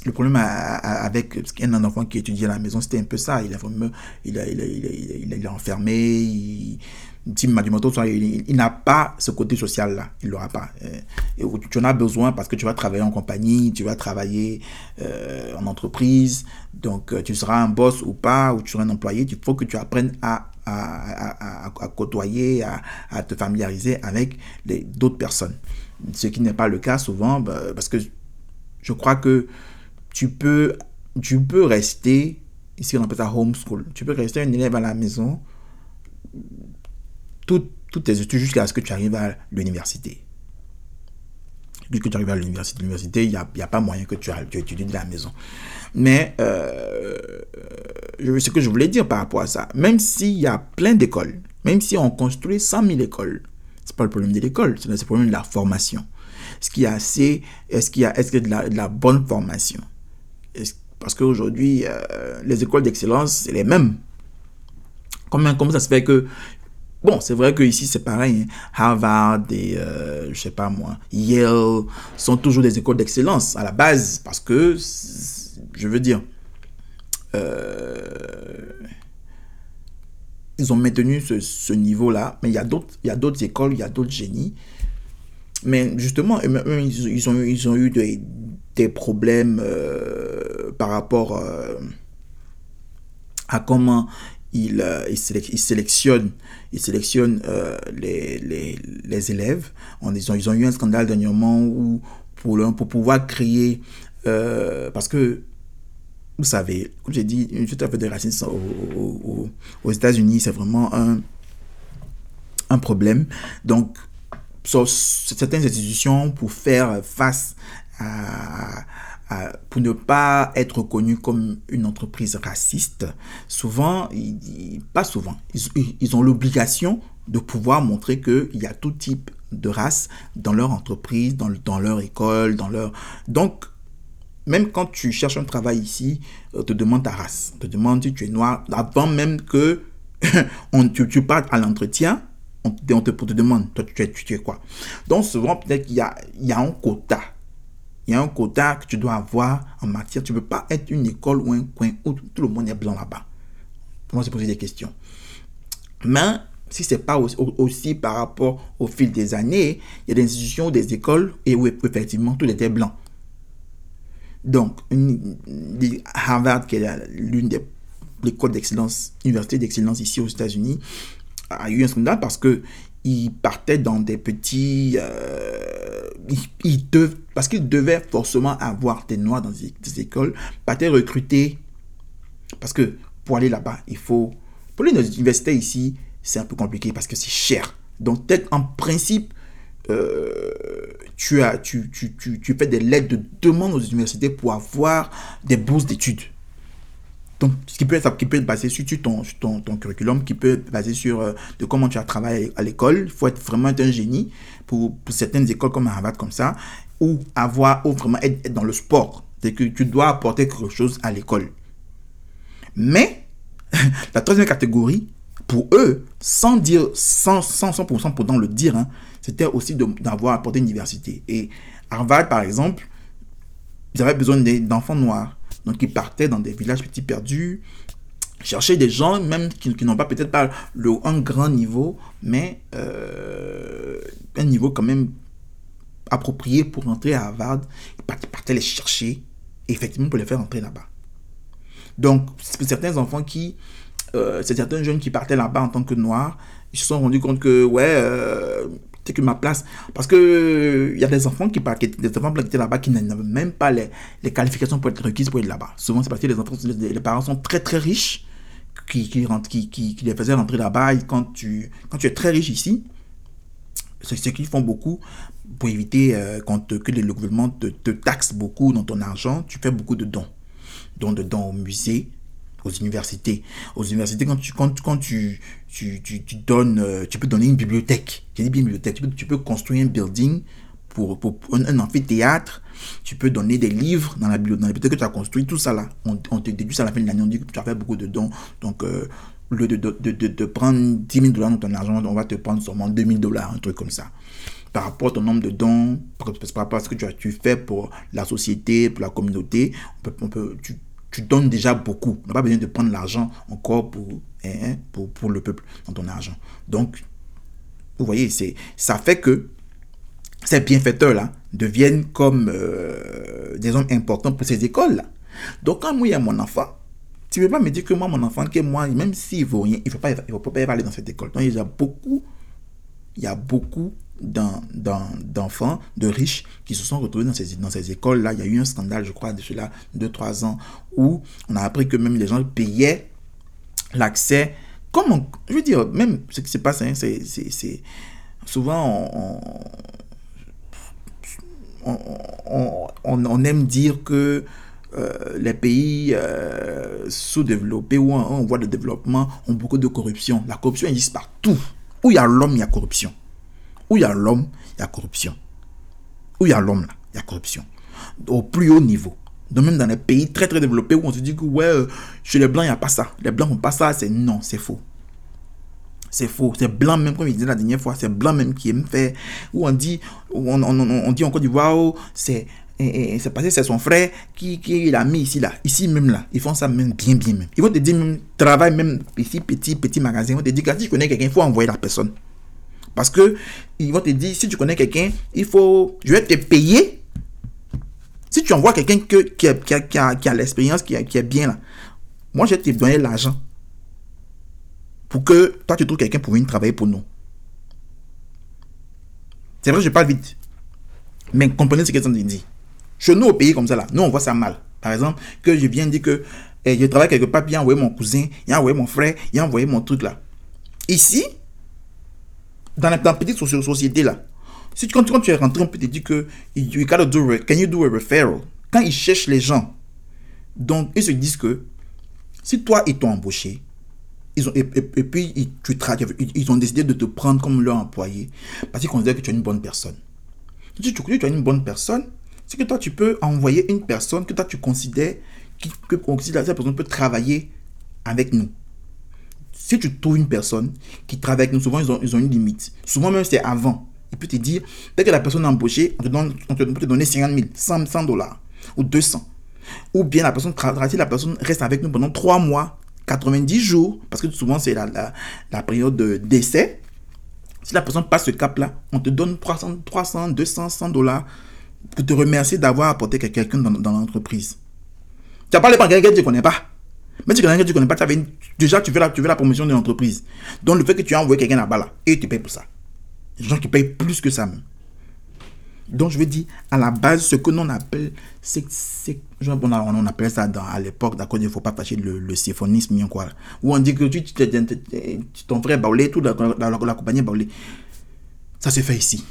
le problème avec un enfant qui étudiait à la maison, c'était un peu ça. Il est, il est, il il il enfermé, il, il, il n'a pas ce côté social-là. Il ne l'aura pas. Et tu en as besoin parce que tu vas travailler en compagnie, tu vas travailler euh, en entreprise. Donc, euh, tu seras un boss ou pas, ou tu seras un employé. Il faut que tu apprennes à, à, à, côtoyer, à, te familiariser avec d'autres personnes. Ce qui n'est pas le cas souvent bah, parce que je crois que tu peux, tu peux rester, ici on appelle ça homeschool, tu peux rester un élève à la maison toutes tes études jusqu'à ce que tu arrives à l'université. Jusqu'à que tu arrives à l'université, il n'y a, a, pas moyen que tu, tu étudies de la maison. Mais euh, ce que je voulais dire par rapport à ça, même s'il y a plein d'écoles, même si on construit 100 000 écoles, c'est pas le problème de l'école, c'est le problème de la formation. Est-ce qu'il y a assez, est-ce qu'il y a, est-ce que de la bonne formation? Parce qu'aujourd'hui, euh, les écoles d'excellence, c'est les mêmes. Comment, comment ça se fait que Bon, c'est vrai que ici c'est pareil. Hein. Harvard et euh, je sais pas moi, Yale sont toujours des écoles d'excellence à la base parce que je veux dire, euh, ils ont maintenu ce, niveau-là. Mais il y a d'autres, il y a d'autres écoles, il y a d'autres génies. Mais justement, ils, ont, ils ont eu des, des problèmes euh, par rapport à comment il, euh, il, sélectionne, il sélectionne euh, les, les, les, élèves. On, ils, ont, ils ont eu un scandale dernièrement où, pour, pour pouvoir créer, euh, parce que, vous savez, comme j'ai dit, une à fait de racisme aux, aux, États-Unis, c'est vraiment un, un problème. Donc, certaines institutions, pour faire face pour ne pas être reconnu comme une entreprise raciste, souvent, pas souvent, ils, ont l'obligation de pouvoir montrer qu'il y a tout type de race dans leur entreprise, dans, leur école, dans leur... Donc, même quand tu cherches un travail ici, on te demande ta race, on te demande si tu es noir, avant même que [laughs] tu, tu partes à l'entretien, on, te, demande, toi, tu, es quoi? Donc, souvent, peut-être qu'il il y a un quota il y a un quota que tu dois avoir en matière. Tu ne peux pas être une école ou un coin où tout le monde est blanc là-bas. On va se poser des questions. Mais si ce n'est pas aussi, par rapport au fil des années, il y a des institutions, des écoles et où effectivement tout était blanc. Donc, Harvard, qui est l'une des écoles d'excellence, université d'excellence ici aux États-Unis, a eu un scandale parce que il partait dans des petits... Euh, il, parce qu'il devait forcément avoir des noirs dans des, écoles, partait recruter. Parce que pour aller là-bas, il faut... Pour les universités ici, c'est un peu compliqué parce que c'est cher. Donc en principe, euh, tu, as, tu, tu, tu, tu fais des lettres de demande aux universités pour avoir des bourses d'études. Donc, ce qui peut être, basé sur, ton, curriculum, qui peut être basé sur euh, de comment tu as travaillé à l'école. Il faut être vraiment un génie pour, certaines écoles comme Harvard, comme ça, ou avoir, ou vraiment être, dans le sport. C'est que tu dois apporter quelque chose à l'école. Mais, [laughs] la troisième catégorie, pour eux, sans dire, sans, 100% pour le dire, hein, c'était aussi d'avoir apporté une diversité. Et Harvard, par exemple, ils avaient besoin d'enfants noirs donc ils partaient dans des villages petits perdus, chercher des gens même qui, n'ont pas peut-être pas le, un grand niveau, mais euh, un niveau quand même approprié pour entrer à Harvard. Ils partaient les chercher, effectivement, pour les faire entrer là-bas. Donc, certains enfants qui, euh, certains jeunes qui partaient là-bas en tant que noirs, ils se sont rendus compte que, ouais, euh, c'est que ma place. Parce que il y a des enfants qui, des enfants là-bas qui n'avaient même pas les, les, qualifications pour être requises pour être là-bas. Souvent, c'est parce que les, enfants, les, parents sont très très riches qui, qui, qui, qui, les faisaient rentrer là-bas. Quand tu, quand tu es très riche ici, c'est ce qu'ils font beaucoup pour éviter euh, quand, que le gouvernement te, te taxe beaucoup dans ton argent. Tu fais beaucoup de dons. Dons de dons au musée, aux universités. Aux universités, quand tu, quand, quand tu, donnes, euh, tu peux donner une bibliothèque. J'ai dit bibliothèque, tu peux, construire un building pour, un, amphithéâtre. Tu peux donner des livres dans la, bibliothèque que tu as construit, tout ça là. On, te déduit ça à la fin de l'année, on dit que tu as fait beaucoup de dons. Donc, euh, au lieu de, prendre 10 000 dollars dans ton argent, on va te prendre seulement 2 000 dollars, un truc comme ça. Par rapport à ton nombre de dons, par, rapport à ce que tu, as, tu fais pour la société, pour la communauté, on peut, tu donnes déjà beaucoup. On n'a pas besoin de prendre l'argent encore pour, hein, hein, pour, pour, le peuple dans ton argent. Donc, vous voyez, c'est, ça fait que ces bienfaiteurs-là deviennent comme euh, des hommes importants pour ces écoles-là. Donc, quand moi, il y a mon enfant, tu ne pas me dire que moi, mon enfant, que moi, même s'il ne vaut rien, il ne faut pas, faut pas aller dans cette école. Donc, il y a beaucoup, il y a beaucoup d'enfants, de riches qui se sont retrouvés dans ces, dans ces écoles-là. Il y a eu un scandale, je crois, de cela, 2-3 ans, où on a appris que même les gens payaient l'accès. Comment Je veux dire, même ce qui se passe, hein, c'est souvent on, on, on, aime dire que euh, les pays euh, sous-développés ou en, voie de développement ont beaucoup de corruption. La corruption existe partout. Où il y a l'homme, il y a corruption. Où il y a l'homme, il y a corruption. Où il y a l'homme, là, il y a corruption. Au plus haut niveau. Donc même dans les pays très très développés où on se dit que ouais, euh, chez les blancs, il n'y a pas ça. Les blancs n'ont pas ça, c'est non, c'est faux. C'est faux. C'est blanc même, comme il disait la dernière fois, c'est blanc même qui aime faire. Où on dit, on, dit encore du waouh, c'est c'est passé, c'est son frère qui, qui l'a mis ici, là, ici même là. Ils font ça même bien, bien même. Ils vont te dire même, travail même ici, petit, petit magasin. Ils vont te dire, si tu connais quelqu'un, il faut envoyer la personne. Parce que ils vont te dire, si tu connais quelqu'un, il faut, je vais te payer. Si tu envoies quelqu'un qui, a, qui, a, qui, a, l'expérience, qui, qui est bien là, moi je vais te donner l'argent pour que toi tu trouves quelqu'un pour venir travailler pour nous. C'est vrai, je parle vite. Mais comprenez ce que je dit. Chez nous, au pays comme ça, là, nous, on voit ça mal. Par exemple, que je viens dire que eh, je travaille quelque part, puis envoyé mon cousin, il a envoyé mon frère, il a envoyé mon truc là. Ici, dans la, petite société là, si tu, quand, tu es rentré, on peut te dire que you gotta do, can you do a referral? Quand ils cherchent les gens, donc ils se disent que si toi, ils t'ont embauché, ils ont, et, puis ils, tu ils, ont décidé de te prendre comme leur employé parce qu'ils considèrent que tu es une bonne personne. Si tu, tu es une bonne personne, c'est que toi, tu peux envoyer une personne que toi, tu considères qui, que, que cette personne peut travailler avec nous. Si tu trouves une personne qui travaille avec nous, souvent, ils ont, ils ont une limite. Souvent, même, c'est avant. Il peut te dire, dès que la personne est embauchée, on, te donne, on peut te donner 50 000, 100, 100 dollars ou 200. Ou bien la personne travaille, la personne reste avec nous pendant 3 mois, 90 jours, parce que souvent c'est la, la, période d'essai. si la personne passe ce cap-là, on te donne 300, 300, 200, 100 dollars pour te remercier d'avoir apporté quelqu'un dans, dans l'entreprise. Tu n'as pas les quelqu'un que tu ne connais pas. Mais tu connais que tu connais pas, tu déjà tu veux, la, tu veux la promotion de l'entreprise. Donc le fait que tu as envoyé quelqu'un là-bas, là, et tu payes pour ça. Les gens qui payent plus que ça même. Donc, je veux dire, à la base, ce que l'on appelle, c'est, on, on appelle ça dans, à l'époque, d'accord, il ne faut pas fâcher le, le symphonisme, quoi. Où on dit que tu, tu, ton frère Baoulé, tout la, la, la, compagnie Baoulé. Ça se fait ici.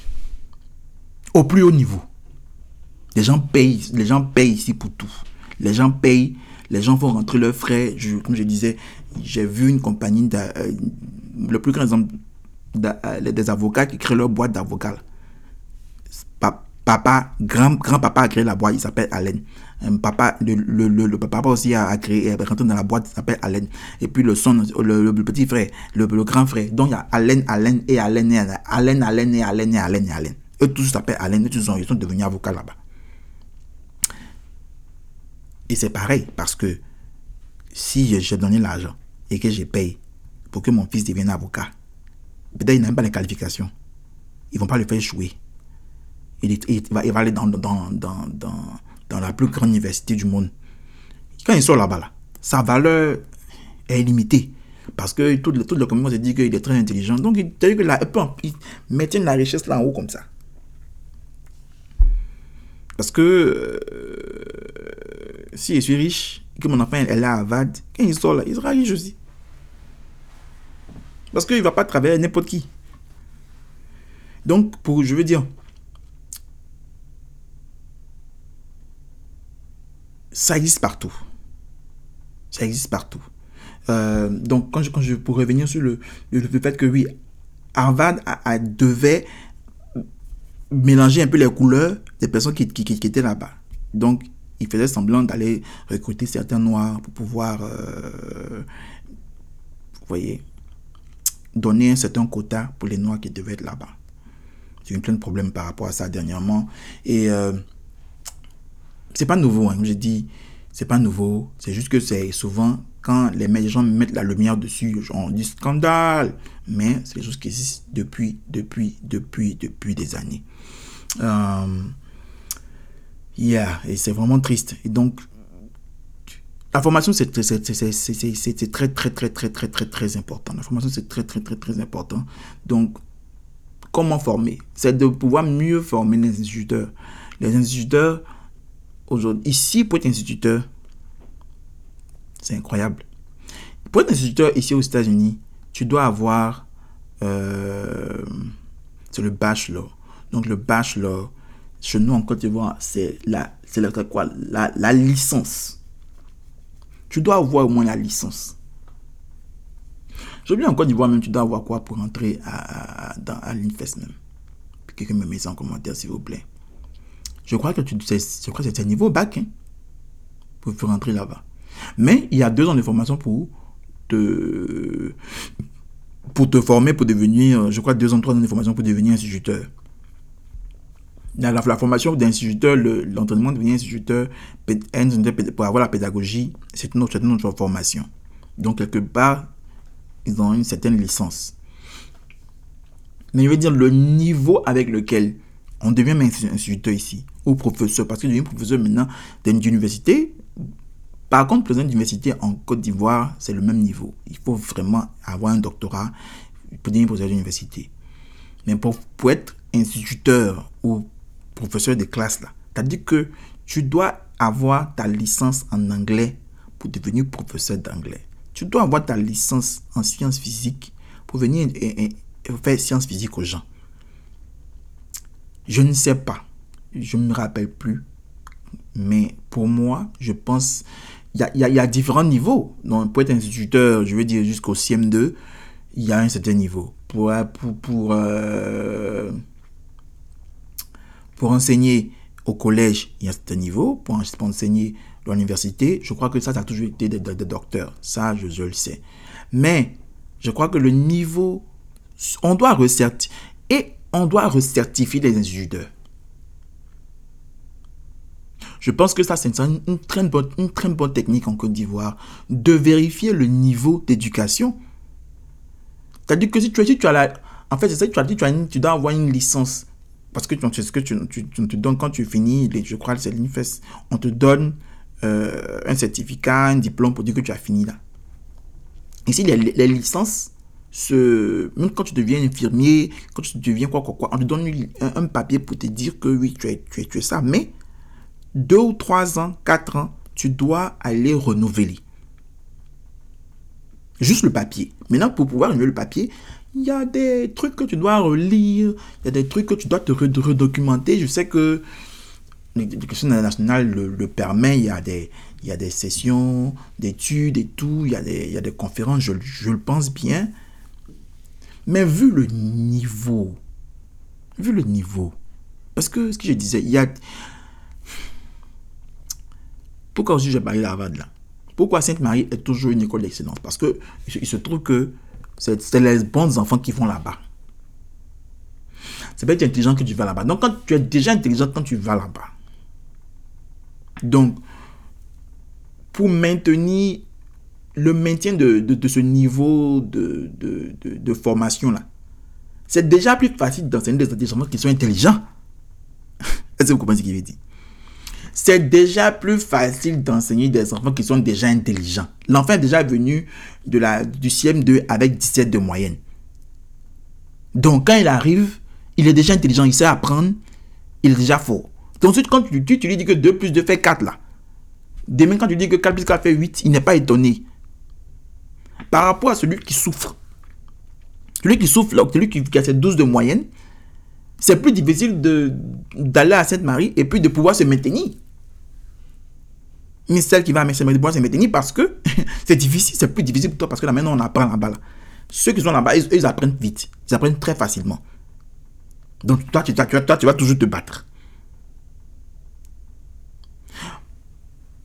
Au plus haut niveau. Les gens payent, les gens payent ici pour tout. Les gens payent, les gens font rentrer leurs frais. Comme je disais, j'ai vu une compagnie, euh, le plus grand exemple, euh, des avocats qui créent leur boîte d'avocats papa, grand, grand papa a créé la boîte, il s'appelle Allen. Papa, le, le, le, papa aussi a, créé, est rentré dans la boîte, il s'appelle Allen. Et puis le son, le, petit frère, le, grand frère. Donc il y a Allen, Allen et Allen et Allen, Allen et Allen et Allen et Allen. Eux tous s'appellent Allen, tous ils sont devenus avocats là-bas. Et c'est pareil, parce que si j'ai donné l'argent et que je paye pour que mon fils devienne avocat, peut-être il n'a même pas les qualifications. Ils ne vont pas le faire jouer il, va, aller dans, la plus grande université du monde. Quand il sort là-bas, là, sa valeur est limitée. Parce que tout le, tout le communauté se dit qu'il est très intelligent. Donc, il, que il maintient la richesse là en haut comme ça. Parce que euh, si je suis riche, que mon enfant est là à Harvard, quand il sort là, il sera riche aussi. Parce qu'il ne va pas travailler n'importe qui. Donc, pour, je veux dire, ça existe partout. Ça existe partout. Euh, donc, quand je, quand je, pour revenir sur le, fait que oui, Harvard a, devait mélanger un peu les couleurs des personnes qui, qui, qui étaient là-bas. Donc, il faisait semblant d'aller recruter certains noirs pour pouvoir, euh, vous voyez, donner un certain quota pour les noirs qui devaient être là-bas. J'ai eu plein de problèmes par rapport à ça dernièrement. Et euh, c'est pas nouveau, hein. comme j'ai dit, c'est pas nouveau. C'est juste que c'est souvent quand les gens mettent la lumière dessus, on dit scandale. Mais c'est des choses qui existent depuis, depuis, depuis, depuis des années. Euh, yeah, et c'est vraiment triste. Et donc, la formation, c'est très, très, très, très, très, très, très, très important. La formation, c'est très, très, très, très important. Donc, comment former? C'est de pouvoir mieux former les instituteurs. Les instituteurs, aujourd'hui, ici, pour être instituteur, c'est incroyable. Pour être instituteur ici aux États-Unis, tu dois avoir. Euh, c'est le bachelor. Donc, le bachelor, chez nous en Côte d'Ivoire, c'est la, c'est quoi la, la licence. Tu dois avoir au moins la licence. J'ai oublié en Côte d'Ivoire même, tu dois avoir quoi pour entrer à, à, à l'INFES même. Quelqu'un me met ça en commentaire, s'il vous plaît. Je crois que tu, je crois c'est un niveau bac hein, pour, rentrer là-bas. Mais il y a deux ans de formation pour te, pour te former, pour devenir, je crois, deux ans, trois ans de formation pour devenir instituteur. La, la, formation d'instituteur, l'entraînement de devenir instituteur, pour avoir la pédagogie, c'est une, une autre formation. Donc, quelque part, ils ont une certaine licence. Mais je veux dire, le niveau avec lequel on devient instituteur ici, ou professeur, parce que je professeur maintenant d'une université. Par contre, président d'université en Côte d'Ivoire, c'est le même niveau. Il faut vraiment avoir un doctorat pour devenir professeur d'université. Mais pour, pour, être instituteur professeur de classe, là, c'est-à-dire que tu dois avoir ta licence en anglais pour devenir professeur d'anglais. Tu dois avoir ta licence en sciences physiques pour venir et, faire sciences physiques aux gens. Je ne sais pas. Je ne me rappelle plus. Mais pour moi, je pense, il y a, y a, différents niveaux. Donc, pour être instituteur, je veux dire jusqu'au CM2, il y a un certain niveau. Pour, pour, pour, euh, pour enseigner au collège, il y a un certain niveau. Pour, enseigner dans l'université, je crois que ça, ça a toujours été des, docteurs. Ça, je, le sais. Mais je crois que le niveau, on doit recertifier. Et on doit recertifier les instituteurs. Je pense que ça, c'est une, très bonne, technique en Côte d'Ivoire de vérifier le niveau d'éducation. C'est-à-dire que si tu, as la... En fait, tu as dit, tu dois avoir une licence. Parce que c'est ce que tu, te donnes quand tu finis, je crois, c'est l'INFES. On te donne euh, un certificat, un diplôme pour dire que tu as fini là. Ici, les, licences, ce, même quand tu deviens infirmier, quand tu deviens quoi, quoi, quoi, on te donne un, papier pour te dire que oui, tu es, tu es, tu es ça. Mais deux ou trois ans, quatre ans, tu dois aller renouveler. Juste le papier. Maintenant, pour pouvoir renouveler le papier, il y a des trucs que tu dois relire, il y a des trucs que tu dois te redocumenter. Je sais que l'éducation nationale le, le, permet, il y a des, il y a des sessions d'études et tout, il y a des, il y a des conférences, je, je le pense bien. Mais vu le niveau, vu le niveau, parce que ce que je disais, il y a... Pourquoi aussi j'ai parlé Harvard là? Pourquoi Sainte-Marie est toujours une école d'excellence? Parce que il se trouve que c'est les bons enfants qui vont là-bas. C'est pas être intelligent que tu vas là-bas. Donc quand tu es déjà intelligent quand tu vas là-bas. Donc, pour maintenir le maintien de, de, ce niveau de, de formation-là, c'est déjà plus facile d'enseigner des enfants qui sont intelligents. [laughs] Est-ce que vous comprenez ce qu'il veut dire? C'est déjà plus facile d'enseigner des enfants qui sont déjà intelligents. L'enfant est déjà venu de la, du CM2 avec 17 de moyenne. Donc, quand il arrive, il est déjà intelligent, il sait apprendre, il est déjà fort. Donc, ensuite, quand tu, lui dis que 2 plus 2 fait 4 là, demain, quand tu dis que 4 plus 4 fait 8, il n'est pas étonné par rapport à celui qui souffre. Celui qui souffre, celui qui, a cette 12 de moyenne, c'est plus difficile d'aller à Sainte-Marie et puis de pouvoir se maintenir. Mais celle qui va à pouvoir se maintenir parce que [laughs] c'est difficile, c'est plus difficile pour toi parce que là maintenant on apprend là-bas. Ceux qui sont là-bas, ils, apprennent vite, ils apprennent très facilement. Donc toi tu, toi, tu vas toujours te battre.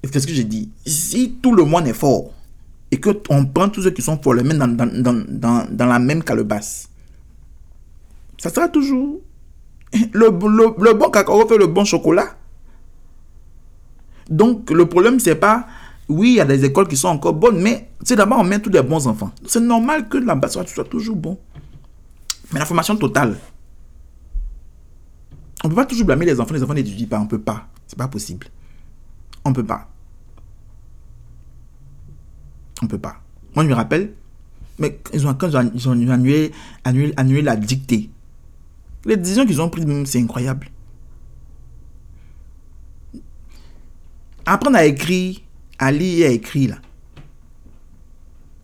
Qu'est-ce que j'ai dit Si tout le monde est fort, et qu'on prend tous ceux qui sont forts, les met dans, dans, dans, dans, la même calebasse, ça sera toujours le, bon cacao fait le bon chocolat. Donc, le problème, c'est pas, oui, il y a des écoles qui sont encore bonnes, mais c'est d'abord on met tous les bons enfants. C'est normal que la base soit, soit toujours bon. Mais la formation totale, on ne peut pas toujours blâmer les enfants, les enfants n'étudient pas, on ne peut pas. C'est pas possible. On ne peut pas. On peut pas. Moi, je me rappelle, mais ils ont, quand ils ont annulé, annulé, annulé la dictée, les décisions qu'ils ont prises, c'est incroyable. Apprendre à écrire, à lire et à écrire, là.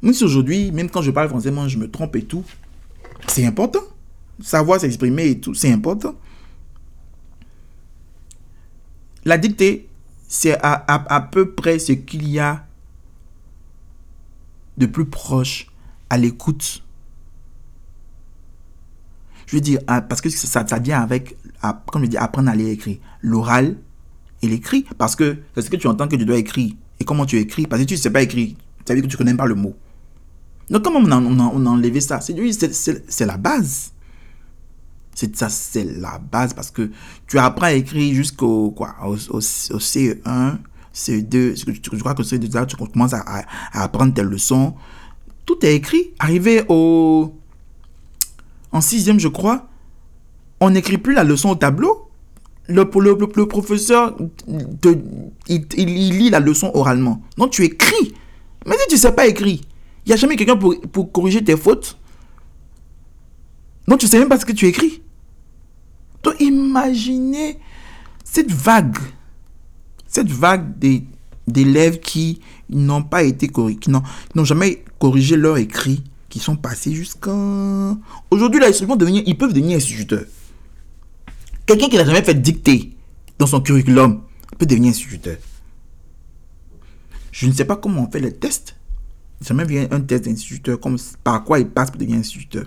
Même si aujourd'hui, même quand je parle français, moi, je me trompe et tout, c'est important. Savoir s'exprimer et tout, c'est important. La dictée, c'est à, à, à peu près ce qu'il y a de plus proche à l'écoute. Je veux dire, ah, parce que ça, vient avec, comme je dis, apprendre à lire écrire. L'oral et l'écrit. Parce que c'est ce que tu entends que tu dois écrire. Et comment tu écris Parce que tu ne sais pas écrire. Ça veut dire que tu ne connais pas le mot. Donc comment on a, on a, enlevé ça? C'est la base. C'est ça, c'est la base parce que tu apprends à écrire jusqu'au quoi, au, CE1, CE2, je crois que CE2, tu commences à, à, apprendre tes leçons. Tout est écrit. Arrivé au... En sixième, je crois, on n'écrit plus la leçon au tableau. Le, le, le professeur, te, il, il, lit la leçon oralement. Non, tu écris. Mais si tu ne sais pas écrire, il n'y a jamais quelqu'un pour, pour corriger tes fautes. Donc tu ne sais même pas ce que tu écris. Donc imaginez cette vague, cette vague d'élèves qui n'ont pas été corrigés, qui n'ont jamais corrigé leur écrit, qui sont passés jusqu'à... Aujourd'hui, là, ils, devenir, ils peuvent devenir instituteurs. Quelqu'un qui n'a jamais fait dicter dans son curriculum peut devenir instituteur. Je ne sais pas comment on fait les tests. Jamais vu un test d'instituteur, comme par quoi il passe pour devenir instituteur.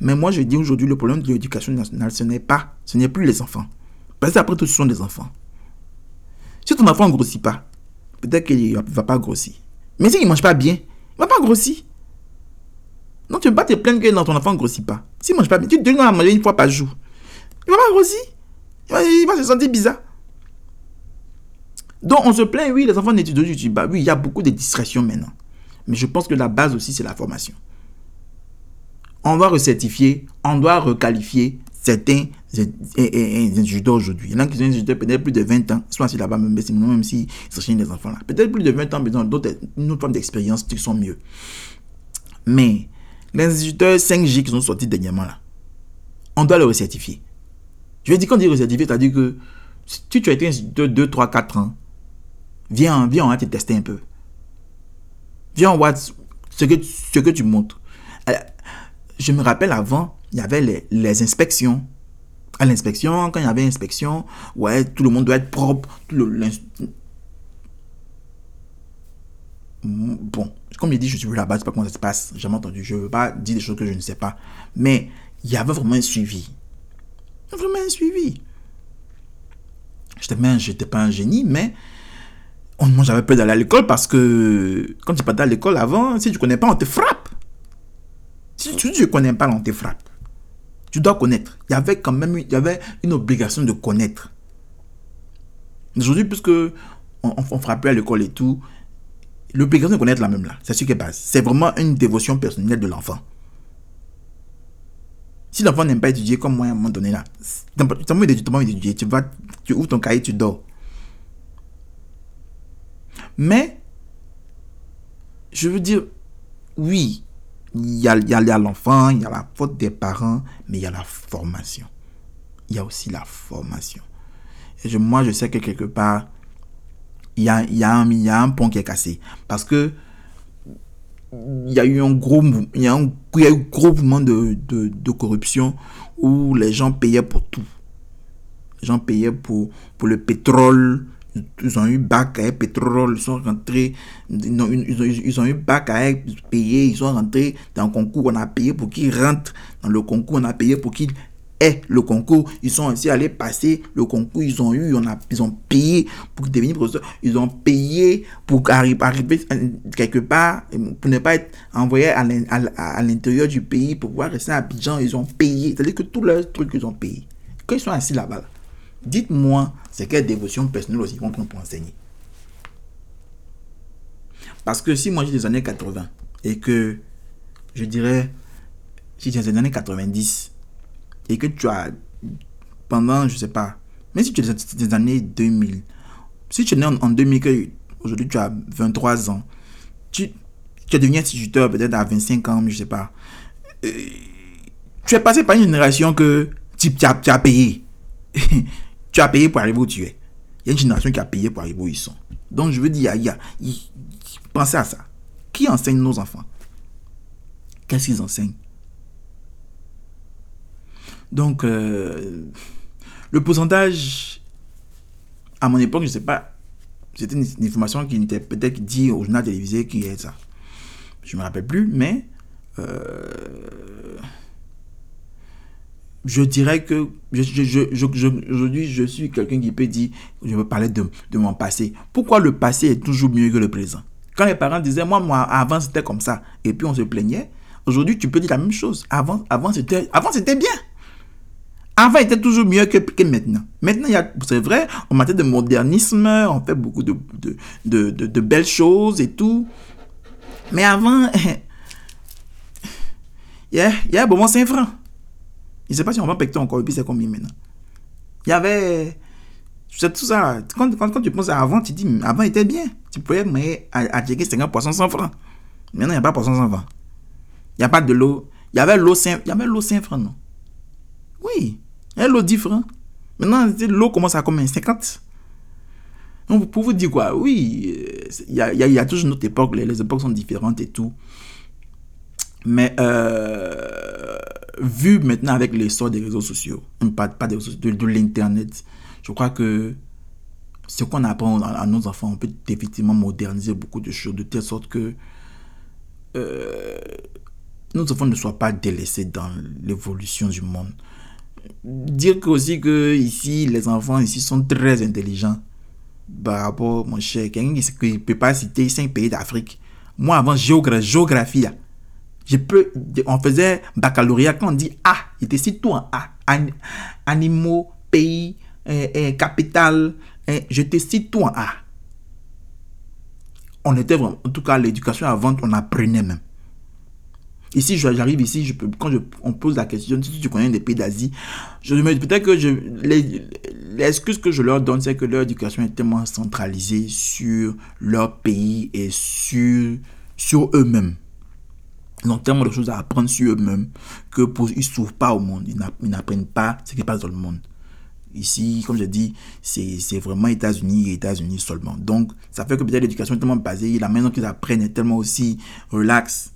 Mais moi, je dis aujourd'hui, le problème de l'éducation nationale, ce n'est pas, ce n'est plus les enfants. Parce qu'après tout, ce sont des enfants. Si ton enfant ne grossit pas, peut-être qu'il ne va pas grossir. Mais s'il ne mange pas bien, il ne va pas grossir. Donc, tu ne peux pas te plaindre que ton enfant ne grossit pas. S'il ne mange pas tu donnes à manger une fois par jour. Il ne va pas grossir. Il va, se sentir bizarre. Donc, on se plaint, oui, les enfants n'étudient du bah Oui, il y a beaucoup de distractions maintenant. Mais je pense que la base aussi, c'est la formation on doit recertifier, on doit requalifier certains instituteurs aujourd'hui. Il y en a qui sont instituteurs peut-être plus de 20 ans, soit assis là-bas, même, même si des enfants là. Peut-être plus de 20 ans, mais d'autres, une autre forme d'expérience qui sont mieux. Mais les instituteurs 5G qui sont sortis dernièrement là, on doit les recertifier. Je veux dire, quand dit recertifier, c'est-à-dire que si tu as été instituteur 2, 3, 4 ans, viens, viens, on va te tester un peu. Viens, on voit ce que, ce que tu montres je me rappelle avant, il y avait les, inspections. À l'inspection, quand il y avait inspection, ouais, tout le monde doit être propre. Bon, comme il dit, je suis là-bas, je sais pas comment ça se passe, j'ai jamais entendu, je ne veux pas dire des choses que je ne sais pas. Mais il y avait vraiment un suivi. Vraiment un suivi. Je n'étais pas un génie, mais moi j'avais peur d'aller à l'école parce que quand tu pas à l'école avant, si tu connais pas, on te frappe. Si tu ne connais pas, on te frappe. Tu dois connaître. Il y avait quand même il y avait une obligation de connaître. Aujourd'hui, puisque on, on, frappe à l'école et tout, l'obligation de connaître la même là. C'est ce qui est base. C'est vraiment une dévotion personnelle de l'enfant. Si l'enfant n'aime pas étudier comme moi à un moment donné là, tu n'as pas d'étudier, tu vas, tu ouvres ton cahier, tu dors. Mais, je veux dire, oui, il y a, l'enfant, il y a la faute des parents, mais il y a la formation. Il y a aussi la formation. Et moi, je sais que quelque part, il y a, y, a un, pont qui est cassé. Parce que il y a eu un gros, y a un, gros mouvement de, de, de corruption où les gens payaient pour tout. Les gens payaient pour, pour le pétrole, ils ont eu bac à pétrole, ils sont rentrés, ils ont, ils ont, eu bac à payer, ils sont rentrés dans le concours, on a payé pour qu'ils rentrent dans le concours, on a payé pour qu'ils aient le concours, ils sont aussi allés passer le concours, ils ont eu, on a, ils ont payé pour devenir professeur, ils ont payé pour arriver, arriver quelque part, pour ne pas être envoyés à l'intérieur du pays, pour pouvoir rester à Abidjan, ils ont payé, c'est-à-dire que tous leurs trucs, ils ont payé. Quand ils sont assis là-bas, Dites-moi, c'est quelle dévotion personnelle aussi qu'on peut enseigner. Parce que si moi j'ai des années 80 et que je dirais, si j'ai des années 90 et que tu as pendant, je sais pas, mais si tu as des années 2000, si tu es né en, 2000, que aujourd'hui tu as 23 ans, tu, tu es devenu instituteur peut-être à 25 ans, je sais pas. Euh, tu es passé par une génération que tu, tu as payé. [laughs] Tu as payé pour arriver où tu es. Il y a une génération qui a payé pour arriver où ils sont. Donc, je veux dire, il y a, pensez à ça. Qui enseigne nos enfants? Qu'est-ce qu'ils enseignent? Donc, euh, le pourcentage, à mon époque, je ne sais pas, c'était une, information qui était peut-être dit au journal télévisé qui est ça. Je ne me rappelle plus, mais euh, je dirais que aujourd'hui, je, suis quelqu'un qui peut dire, je veux parler de, mon passé. Pourquoi le passé est toujours mieux que le présent? Quand les parents disaient, moi, moi, avant c'était comme ça, et puis on se plaignait, aujourd'hui tu peux dire la même chose. Avant, avant c'était bien. Avant, il était toujours mieux que, maintenant. Maintenant, c'est vrai, en matière de modernisme, on fait beaucoup de, belles choses et tout. Mais avant, [laughs] il y a, y a bon 5 francs. Je ne sais pas si on va pecter encore, et puis c'est combien maintenant. Il y avait. C'est tout ça. Quand, quand, tu penses à avant, tu dis, avant il était bien. Tu pouvais mais à, à checker 50 poissons 100 francs. Maintenant, il n'y a pas poisson 100 francs. Il n'y a pas de l'eau. Il y avait l'eau 5, il y avait l'eau 5 francs, non? Oui. L'eau 10 francs. Maintenant, l'eau commence à combien 50 donc, pour vous dire quoi, oui, il y a, y, a, y toujours une autre époque, les, époques sont différentes et tout. Mais euh, vu maintenant avec l'essor des réseaux sociaux, pas, pas des réseaux sociaux, de, l'internet, je crois que ce qu'on apprend à, nos enfants, on peut effectivement moderniser beaucoup de choses de telle sorte que euh, nos enfants ne soient pas délaissés dans l'évolution du monde. Dire aussi que ici, les enfants ici sont très intelligents par rapport, mon cher, quelqu'un qui ne peut pas citer cinq pays d'Afrique. Moi, avant géographie, géographie je peux, on faisait baccalauréat, quand on dit A, il était tout en A. animaux, pays, eh, je te cite tout en A. On était vraiment, en tout cas, l'éducation avant, on apprenait même. Ici, j'arrive ici, je peux, quand on pose la question, si tu connais des pays d'Asie, je me dis peut-être que l'excuse que je leur donne, c'est que leur éducation est tellement centralisée sur leur pays et sur, sur eux-mêmes. Ils ont tellement de choses à apprendre sur eux-mêmes que ils ne s'ouvrent pas au monde. Ils n'apprennent pas ce qui passe dans le monde. Ici, comme je dis, c'est vraiment États-Unis et États-Unis seulement. Donc, ça fait que peut-être l'éducation est tellement basée, la manière qu'ils apprennent est tellement aussi relax.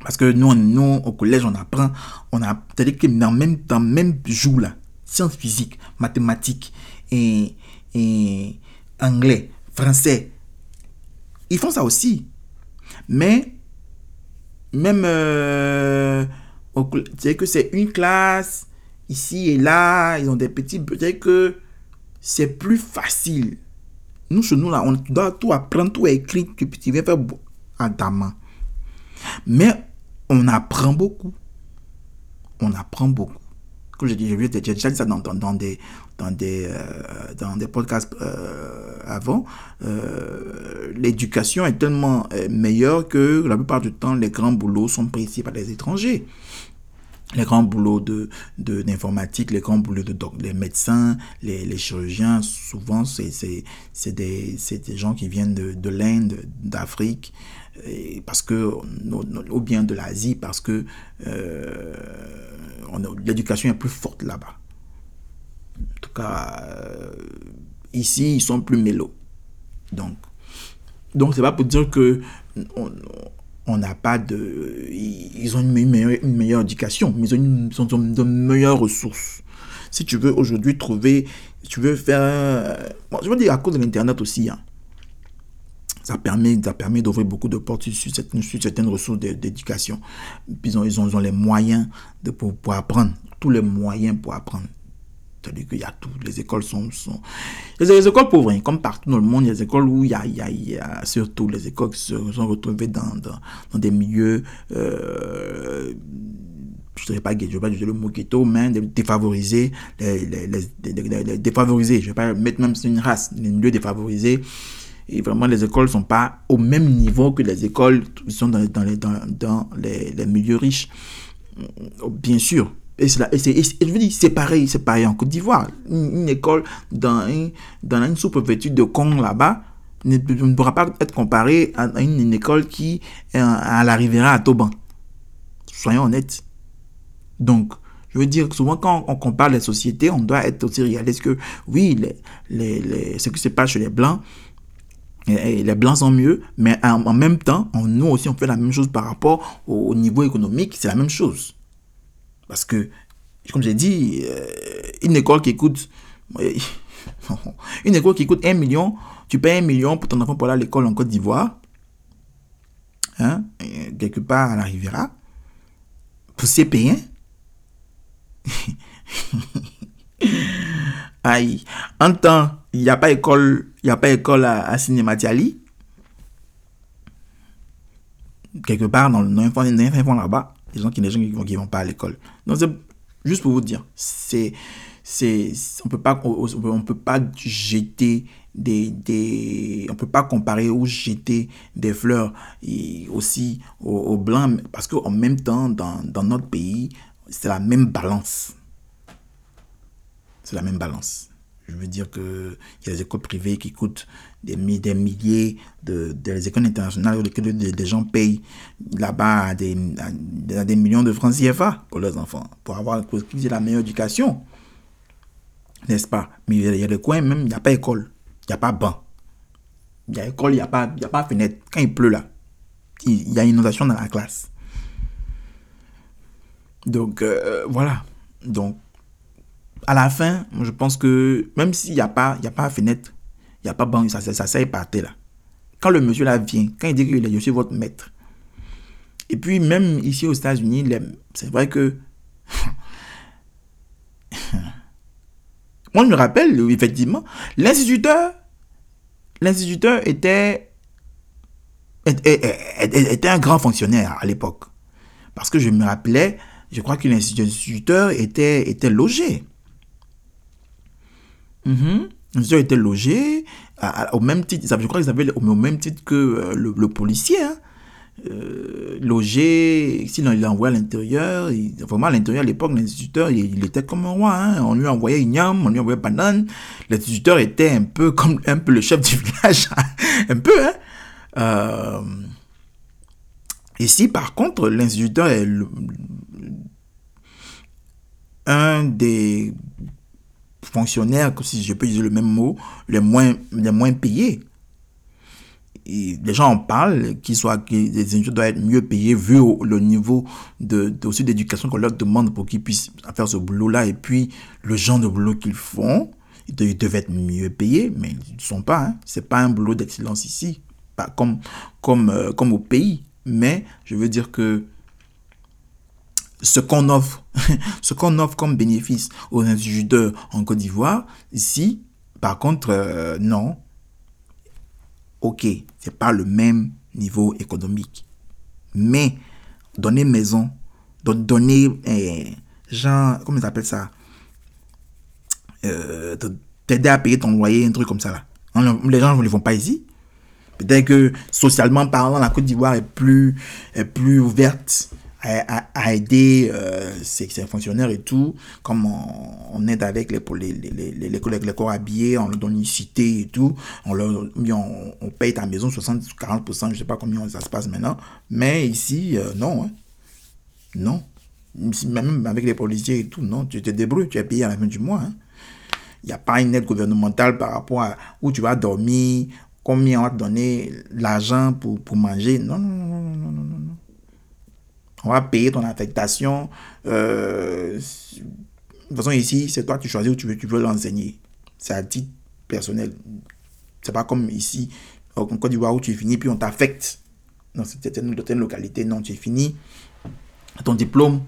Parce que nous, nous au collège, on apprend, on a, c'est-à-dire que dans même, dans même jour là, sciences physiques, mathématiques et, anglais, français, ils font ça aussi. Mais même, euh, c'est que c'est une classe, ici et là, ils ont des petits, peut-être que c'est plus facile. Nous, chez nous, là, on doit tout apprendre, tout écrire, tu, tu viens faire à ta main. Mais on apprend beaucoup. On apprend beaucoup. Comme je dis, j'ai déjà dit ça dans, des, dans, des, euh, dans des podcasts euh, avant. Euh, l'éducation est tellement meilleure que la plupart du temps, les grands boulots sont pris ici par les étrangers les grands boulots de d'informatique, les grands boulots de les médecins, les, les chirurgiens, souvent c'est c'est des, des gens qui viennent de, de l'Inde, d'Afrique, parce que ou bien de l'Asie, parce que euh, l'éducation est plus forte là-bas. En tout cas, euh, ici ils sont plus mélos. Donc donc c'est pas pour dire que on, on n'a pas de... Ils ont une meilleure, meilleure éducation, mais ils ont, de meilleures ressources. Si tu veux aujourd'hui trouver, tu veux faire... Bon, je veux dire à cause de l'Internet aussi, hein, ça permet, ça permet d'ouvrir beaucoup de portes sur certaines, sur certaines ressources d'éducation. Ils ont, ils, ont, ils ont les moyens de, pour, pour apprendre, tous les moyens pour apprendre. C'est-à-dire qu'il y a tout, les écoles sont... Les, écoles pauvres, hein, comme partout dans le monde, il y a des écoles où il y a, il y a, surtout les écoles qui se sont retrouvées dans, dans, des milieux... Euh, je ne dirais pas, je ne vais pas dire le mot ghetto, mais défavorisés, les, les, les, défavorisés, je ne vais pas mettre même sur une race, les milieux défavorisés. Et vraiment, les écoles ne sont pas au même niveau que les écoles qui sont dans, dans, les, dans, dans les milieux riches. Bien sûr, et, et, je veux dire, c'est pareil, c'est pareil en Côte d'Ivoire. Une, école dans, dans une de Kong là-bas ne, ne, pourra pas être comparée à, une, école qui à, à Toban. Soyons honnêtes. Donc, je veux dire, souvent quand on compare les sociétés, on doit être aussi réaliste que oui, les, les, ce qui se passe chez les Blancs, les Blancs sont mieux, mais en, même temps, nous aussi, on fait la même chose par rapport au niveau économique, c'est la même chose. Parce que, comme j'ai dit, euh, une école qui coûte... [laughs] Une école qui coûte 1 million, tu payes 1 million pour ton enfant pour aller à l'école en Côte d'Ivoire. Hein? Quelque part, elle arrivera. Pour ses payants. [laughs] Aïe. En temps, il n'y a pas école, il a pas école à, Cinématiali. quelque part dans le fond là-bas, les gens qui ne vont, qui vont pas à l'école. Juste pour vous dire, c'est, c'est, on peut pas, on, peut pas jeter des, des, on peut pas comparer ou jeter des fleurs aussi au, blanc parce qu'en même temps, dans, dans notre pays, c'est la même balance. C'est la même balance. Je veux dire qu'il y a des écoles privées qui coûtent des, des milliers, de, des écoles internationales où des, gens payent là-bas des, des, millions de francs CFA pour leurs enfants, pour avoir la meilleure éducation. N'est-ce pas? Mais il y a des coins même, il n'y a pas école, il n'y a pas banc. Il y a école, il n'y a, pas, a pas fenêtre. Quand il pleut là, il y a inondation dans la classe. Donc, euh, voilà. Donc, à la fin, je pense que même s'il n'y a pas, il y a pas fenêtre, il n'y a pas banc, ça, ça, ça par terre là. Quand le monsieur là vient, quand il dit que je suis votre maître, et puis même ici aux États-Unis, c'est vrai que [laughs] moi je me rappelle effectivement, l'instituteur, l'instituteur était, un grand fonctionnaire à l'époque. Parce que je me rappelais, je crois que l'instituteur était, logé. Mm Ils ont été logés au même titre, je crois qu'ils avaient au, même titre que euh, le, policier. Hein. Euh, logé, sinon il envoyé à l'intérieur. Vraiment à l'intérieur à l'époque, l'instituteur, il, était comme un roi. Hein. On lui envoyait igname, on lui envoyait banane. L'instituteur était un peu comme un peu le chef du village. [laughs] un peu, hein. Euh, ici, par contre, l'instituteur est un des fonctionnaires, si je peux dire le même mot, les moins, les moins payés. Les gens en parlent, qu'ils soient, que les ingénieurs doivent être mieux payés vu le niveau de, aussi d'éducation qu'on leur demande pour qu'ils puissent faire ce boulot-là. Et puis, le genre de boulot qu'ils font, ils, devaient être mieux payés, mais ils ne sont pas. Hein. Ce n'est pas un boulot d'excellence ici, pas comme, comme, euh, comme au pays. Mais je veux dire que ce qu'on offre, [laughs] ce qu'on offre comme bénéfice aux instituteurs en Côte d'Ivoire, ici, par contre, euh, non. Ok, c'est pas le même niveau économique. Mais donner maison, donner, eh, genre, comment ils appellent ça euh, T'aider à payer ton loyer, un truc comme ça là. Les gens ne le font pas ici. Peut-être que socialement parlant, la Côte d'Ivoire est plus, est plus ouverte à, aider euh, ces, fonctionnaires et tout, comme on, aide avec les, les, les, les, les, corps habillés, on leur donne une cité et tout, on, leur, on, paye ta maison 60-40%, je sais pas combien ça se passe maintenant, mais ici, euh, non, hein. non. Même avec les policiers et tout, non, tu te débrouilles, tu es payé à la fin du mois. Hein. Il n'y a pas une aide gouvernementale par rapport à où tu vas dormir, combien on va te donner l'argent pour, manger. Non, non, non, non, non, non. On va payer ton affectation. Euh, de toute façon, ici, c'est toi qui choisis où tu veux, tu veux l'enseigner. C'est à titre personnel. C'est pas comme ici, en Côte d'Ivoire, où tu finis, puis on t'affecte dans certaines, localité. Non, tu fini ton diplôme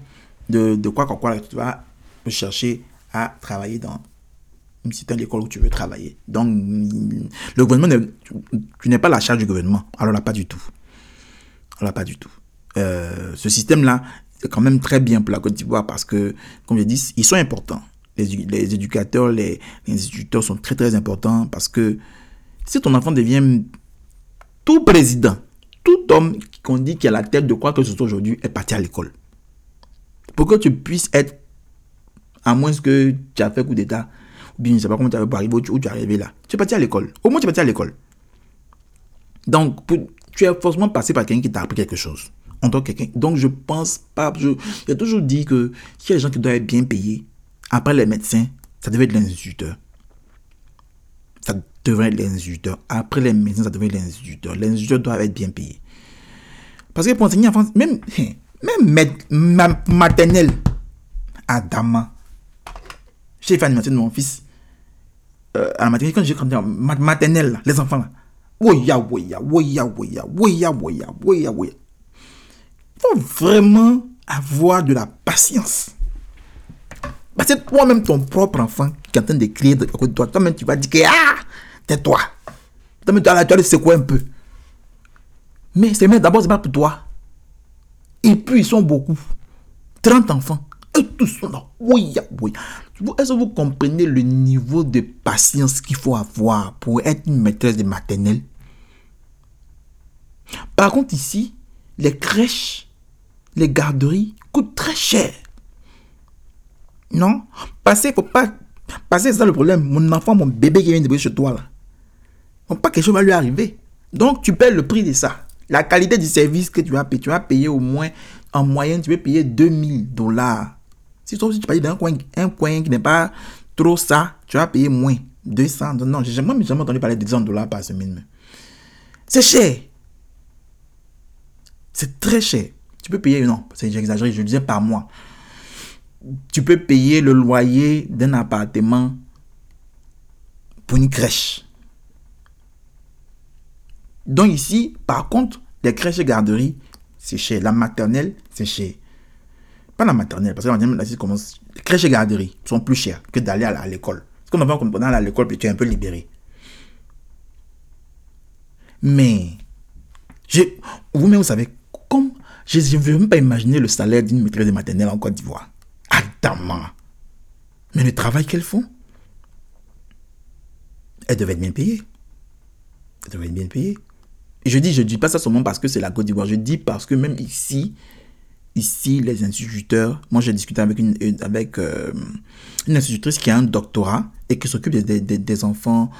de, de quoi, quoi, quoi, tu vas chercher à travailler dans une certaine école où tu veux travailler. Donc, le gouvernement, tu n'es pas la charge du gouvernement. Alors là, pas du tout. Alors là, pas du tout. Euh, ce système-là, c'est quand même très bien pour la Côte d'Ivoire parce que, comme je dis, ils sont importants. Les, les éducateurs, les, les, instituteurs sont très très importants parce que si ton enfant devient tout président, tout homme qu'on dit qui a la tête de quoi que ce soit aujourd'hui est parti à l'école. Pour que tu puisses être, à moins que tu as fait coup d'état, ou bien je ne sais pas comment tu arrivé où tu es arrivé là, tu es parti à l'école. Au moins tu es parti à l'école. Donc, tu es forcément passé par quelqu'un qui t'a appris quelque chose quelqu'un. Donc, je pense pas. Je, j'ai toujours dit que s'il y a des gens qui doivent être bien payés, après les médecins, ça devait être l'instituteur. Ça devrait être l'instituteur. Après les médecins, ça devrait être l'instituteur. L'instituteur doit être bien payé. Parce que pour enseigner en France, même, même maternelle, Adama, j'ai fait l'animation de mon fils euh, à la maternelle, quand j'ai quand maternelle, les enfants là. Woya, woya, woya, woya, woya, woya, woya, woya faut vraiment avoir de la patience. Parce que toi-même, ton propre enfant qui est en train de côté de toi, toi-même, tu vas dire que ah, tais-toi. Toi-même, tu vas le secouer un peu. Mais c'est d'abord, c'est pas pour toi. Et puis, ils sont beaucoup. 30 enfants. Et tous sont là. Oui, oui. Est-ce que vous comprenez le niveau de patience qu'il faut avoir pour être une maîtresse de maternelle? Par contre, ici, les crèches, les garderies coûtent très cher. Non? Passer, faut pas. Passer, c'est ça le problème. Mon enfant, mon bébé qui vient de chez toi, là. Faut pas quelque chose va lui arriver. Donc, tu paies le prix de ça. La qualité du service que tu vas payer, tu vas payer au moins, en moyenne, tu vas payer 2000 dollars si toi aussi tu payes dans un coin, un coin qui n'est pas trop ça, tu vas payer moins. 200. Non, j'ai jamais, jamais entendu parler de 200 dollars par semaine. C'est cher. C'est très cher. Tu peux payer, non, j'ai exagéré, je disais par mois. Tu peux payer le loyer d'un appartement pour une crèche. Donc ici, par contre, les crèches et garderies, c'est cher. La maternelle, c'est cher. Pas la maternelle, parce que la maternelle, commence. Les crèches et garderies sont plus chères que d'aller à l'école. Parce qu'on va qu'on à l'école, puis tu es un peu libéré. Mais, vous-même, vous savez, comme je ne veux même pas imaginer le salaire d'une maîtresse de maternelle en Côte d'Ivoire. Adamant. Mais le travail qu'elles font, elles devaient être bien payées. Elles devaient être bien payées. Et je dis, je ne dis pas ça seulement parce que c'est la Côte d'Ivoire. Je dis parce que même ici, ici, les instituteurs, moi j'ai discuté avec une, avec, euh, institutrice qui a un doctorat et qui s'occupe des, enfants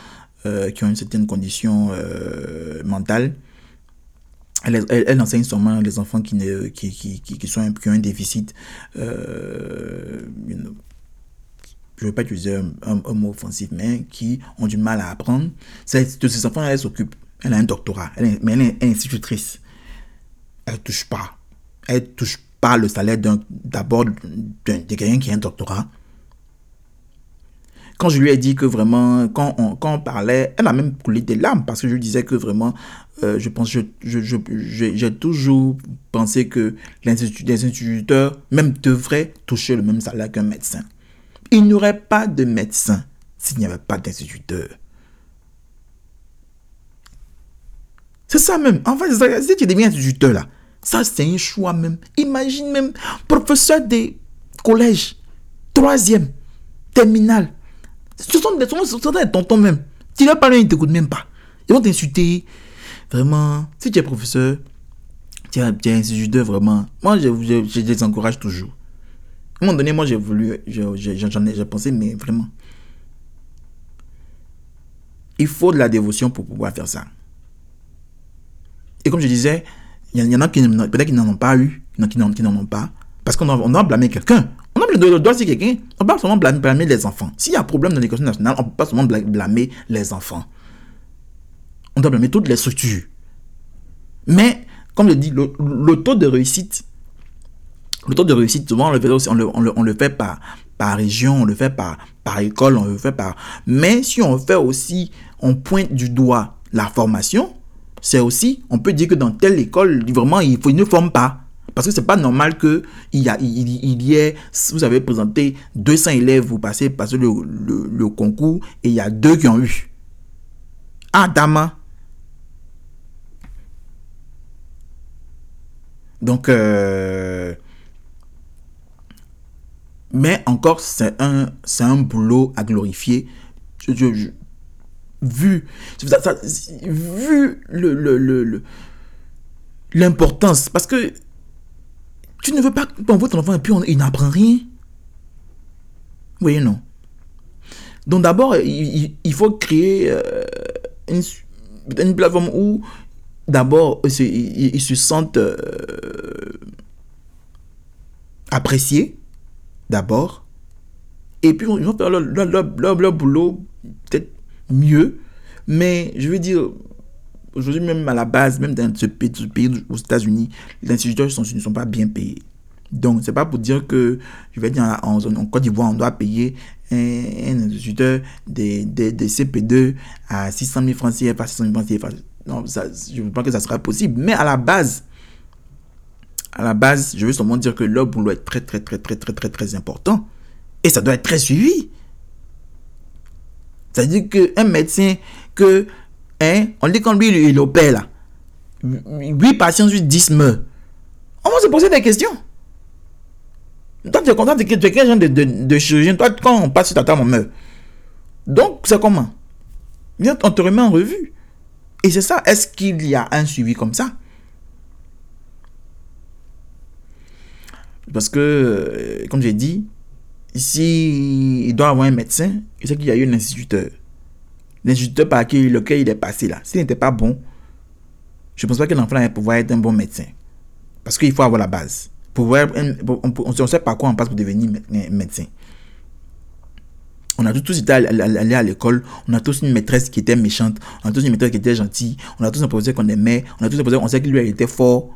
euh, qui ont une certaine condition euh, mentale. Elle, enseigne sûrement les enfants qui, ne, qui, qui, qui, sont, qui ont un déficit. je ne veux pas utiliser un, mot offensif, mais qui ont du mal à apprendre. De ces enfants, elle s'occupe. Elle a un doctorat, mais elle est institutrice. Elle ne touche pas elle touche pas le salaire d'abord de quelqu'un qui a un doctorat. Quand je lui ai dit que vraiment, quand on, quand on parlait, elle a même coulé des larmes parce que je lui disais que vraiment, euh, je pense, j'ai je, je, toujours pensé que les instituteurs même devraient toucher le même salaire qu'un médecin. Il n'y aurait pas de médecin s'il n'y avait pas d'instituteur. C'est ça même. En fait, si tu deviens instituteur là, ça, c'est un choix même. Imagine même, professeur des collèges, troisième, terminal. Ce sont des, ce sont des tontons même. Tu leur parles, ils ne t'écoutent même pas. Ils vont t'insulter. Vraiment, si tu es professeur, tu es, tu es instituteur, vraiment. Moi, je, je, les encourage toujours. À un moment donné, moi, j'ai voulu, j'en ai, pensé, mais vraiment. Il faut de la dévotion pour pouvoir faire ça. Et comme je disais, il y, en a qui peut-être n'en ont pas eu, il y en a qui n'en ont pas. Parce qu'on doit, blâmer quelqu'un. On doit, doit quelqu'un. On ne peut pas seulement blâmer, les enfants. S'il y a un problème dans l'éducation nationale, on ne peut pas seulement blâmer les enfants. On doit blâmer toutes les structures. Mais, comme je dis, le, taux de réussite, le taux de réussite, souvent on le fait, aussi, on le, le, fait par, par région, on le fait par, par école, on le fait par... Mais si on fait aussi, on pointe du doigt la formation, c'est aussi, on peut dire que dans telle école, vraiment, il faut ne forme pas. Parce que c'est pas normal que il y, il, y ait, vous avez présenté 200 élèves, vous passez, passez le, le, concours et il y a deux qui ont eu. Ah, dama. Donc, euh, mais encore, c'est un, un boulot à glorifier. je, vu, le, l'importance. Parce que tu ne veux pas voit ton enfant et puis on, il n'apprend rien. Oui, non. Donc d'abord, il, il, faut créer euh, une, une, plateforme où d'abord ils, se sentent euh, appréciés, d'abord. Et puis ils vont faire leur, leur, leur boulot peut-être mieux. Mais je veux dire, aujourd'hui même à la base, même dans ce pays, aux États-Unis, les instituteurs ne sont pas bien payés. Donc, c'est pas pour dire que, je vais dire, en, en Côte d'Ivoire, on doit payer un, instituteur des, des, CP2 à 600 000 francs CFA, 600 000 francs CFA. Non, ça, je pas que ça sera possible. Mais à la base, à la base, je veux seulement dire que leur boulot est très, très, très, très, très, très, très important. Et ça doit être très suivi. C'est-à-dire qu'un médecin, que, hein, on dit quand lui, il opère là, 8 patients sur 10 meurent. On va se poser des questions. Toi, tu es content, tu es quel genre de, de, de, chirurgien? Toi, quand on passe sur ta table, on meurt. Donc, c'est comment? On te remet en revue. Et c'est ça. Est-ce qu'il y a un suivi comme ça? Parce que, euh, comme j'ai dit, ici, il doit avoir un médecin. Il sait qu'il y a eu un instituteur. L'instituteur par lequel il est passé là, s'il n'était pas bon, je ne pense pas que l'enfant va pouvoir être un bon médecin. Parce qu'il faut avoir la base. On ne sait pas quoi on passe pour devenir médecin. On a tous été allés à l'école, on a tous une maîtresse qui était méchante, on a tous une maîtresse qui était gentille, on a tous un professeur qu'on aimait, on a tous un professeur, on sait qu'il lui était fort.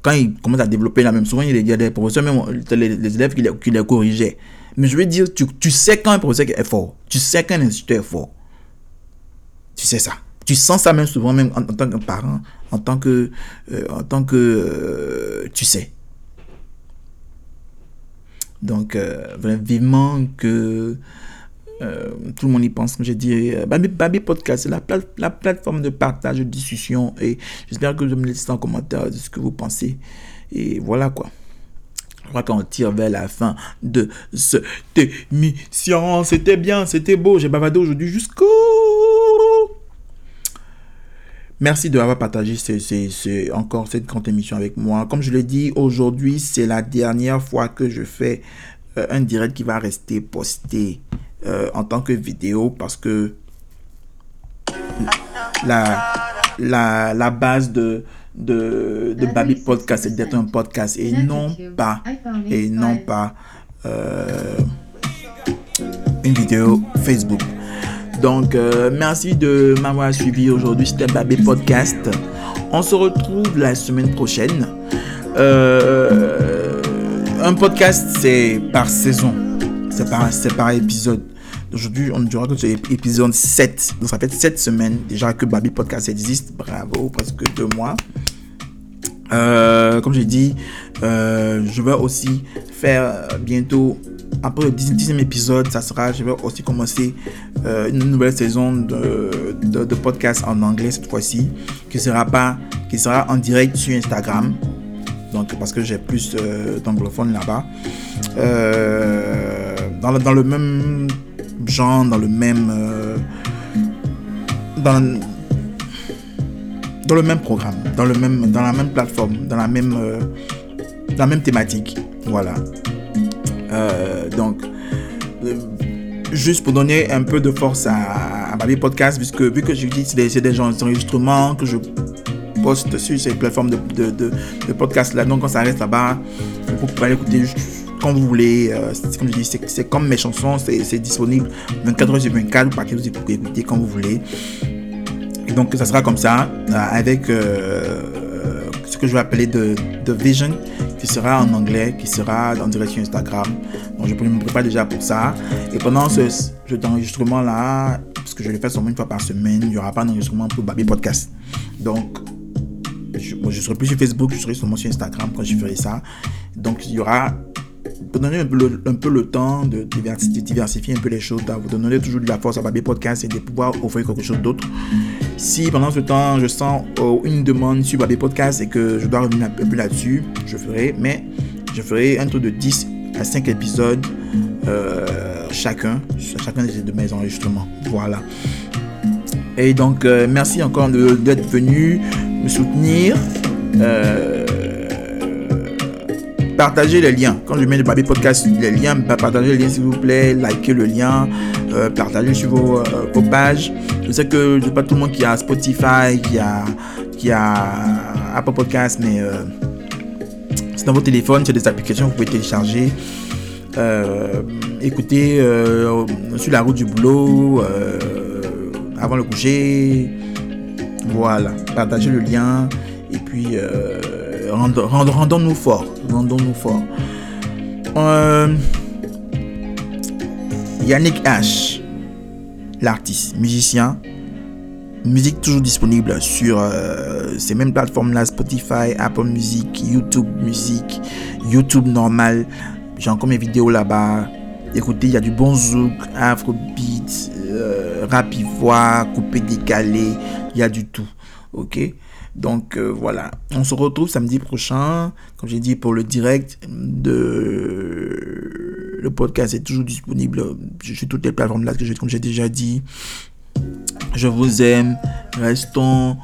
Quand il commence à développer la même, souvent il y a des professeurs, même les, élèves qui les, qui les, corrigeaient. Mais je veux dire, tu, tu sais quand un professeur est fort, tu sais quand un instituteur est fort. Tu sais ça. Tu sens ça même souvent, même en, tant que parent, en tant que, euh, en tant que euh, tu sais. Donc, euh, vivement que tout le monde y pense. Comme j'ai dit, Baby, Podcast, c'est la, la, plateforme de partage, de discussion. Et j'espère que vous me laissez en commentaire ce que vous pensez. Et voilà quoi. Je crois qu'on tire vers la fin de cette émission. C'était bien, c'était beau. J'ai bavardé aujourd'hui jusqu'au Merci de partagé encore cette grande émission avec moi. Comme je l'ai dit, aujourd'hui, c'est la dernière fois que je fais euh, un direct qui va rester posté euh, en tant que vidéo parce que la, la, la base de, de, de Baby Podcast, c'est d'être un podcast et non pas, et non pas euh, une vidéo Facebook. Donc, euh, merci de m'avoir suivi aujourd'hui. C'était Babé Podcast. On se retrouve la semaine prochaine. Euh, un podcast, c'est par saison. C'est par, par épisode. Aujourd'hui, on dira que c'est épisode 7. Donc, ça fait 7 semaines déjà que Baby Podcast existe. Bravo, presque deux mois. Euh, comme j'ai dit, je vais aussi faire bientôt après le dixième épisode, ça sera, je vais aussi commencer euh, une nouvelle saison de, de, podcast en anglais cette fois-ci, qui qui sera en direct sur Instagram. Donc parce que j'ai plus euh, d'anglophones là-bas. Euh, dans, le, même genre, dans le même dans, dans le même programme, dans le même dans la même plateforme, dans la même dans la même thématique. Voilà. Euh, donc, euh, juste pour donner un peu de force à, à Baby Podcast, puisque vu que c'est des, des enregistrements que je sur ces plateformes de, de, podcast là. Donc quand ça reste là-bas, vous pouvez l'écouter quand vous voulez. Euh, comme je dis, c'est comme mes chansons, c'est disponible 24 h sur 24. Vous pouvez écouter quand vous voulez. Et donc ça sera comme ça, avec ce que je vais appeler de, de vision qui sera en anglais, qui sera en direction Instagram. Donc je me prépare déjà pour ça. Et pendant ce jeu d'enregistrement là, parce que je le fais seulement une fois par semaine, il n'y aura pas d'enregistrement pour Baby Podcast. Donc je, serai plus sur Facebook, je serai seulement sur Instagram quand je ferai ça. Donc il y aura pour donner un peu, le, temps de diversifier, un peu les choses, vous donner toujours de la force à Baby Podcast et de pouvoir offrir quelque chose d'autre. Si pendant ce temps je sens oh, une demande sur Baby Podcast et que je dois revenir un peu là-dessus, je ferai, mais je ferai un tour de 10 à 5 épisodes euh, chacun, chacun de mes enregistrements. Voilà. Et donc, euh, merci encore d'être venu me soutenir. Euh, partagez les liens. Quand je mets le Baby Podcast, les liens, bah, partagez les liens s'il vous plaît, likez le lien, euh, partagez sur vos, euh, vos, pages. Je sais que je sais pas tout le monde qui a Spotify, qui a, qui a Apple Podcast, mais euh, c'est dans vos téléphones, c'est des applications que vous pouvez télécharger. écoutez sur la route du boulot, avant le coucher. Voilà, partagez le lien et puis rendons-nous forts. Rendons-nous forts. Euh, Yannick H, l'artiste, musicien, musique toujours disponible sur euh, ces mêmes plateformes-là, Spotify, Apple Music, YouTube Music, YouTube normal. J'ai encore mes vidéos là-bas. Écoutez, il y a du bon zouk, afrobeat, euh, rap coupé décalé, il y a du tout. Ok? Donc voilà, on se retrouve samedi prochain, comme j'ai dit, pour le direct de... Le podcast est toujours disponible sur toutes les plateformes là, comme j'ai déjà dit. Je vous aime. Restons,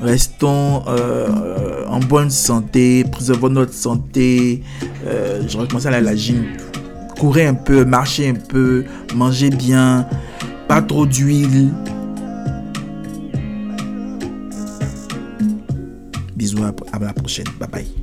restons euh, en bonne santé. Préservons notre santé. Euh, je recommence à la gym. Courez un peu, marchez un peu, mangez bien. Pas trop d'huile. Bisous, à la prochaine. Bye bye.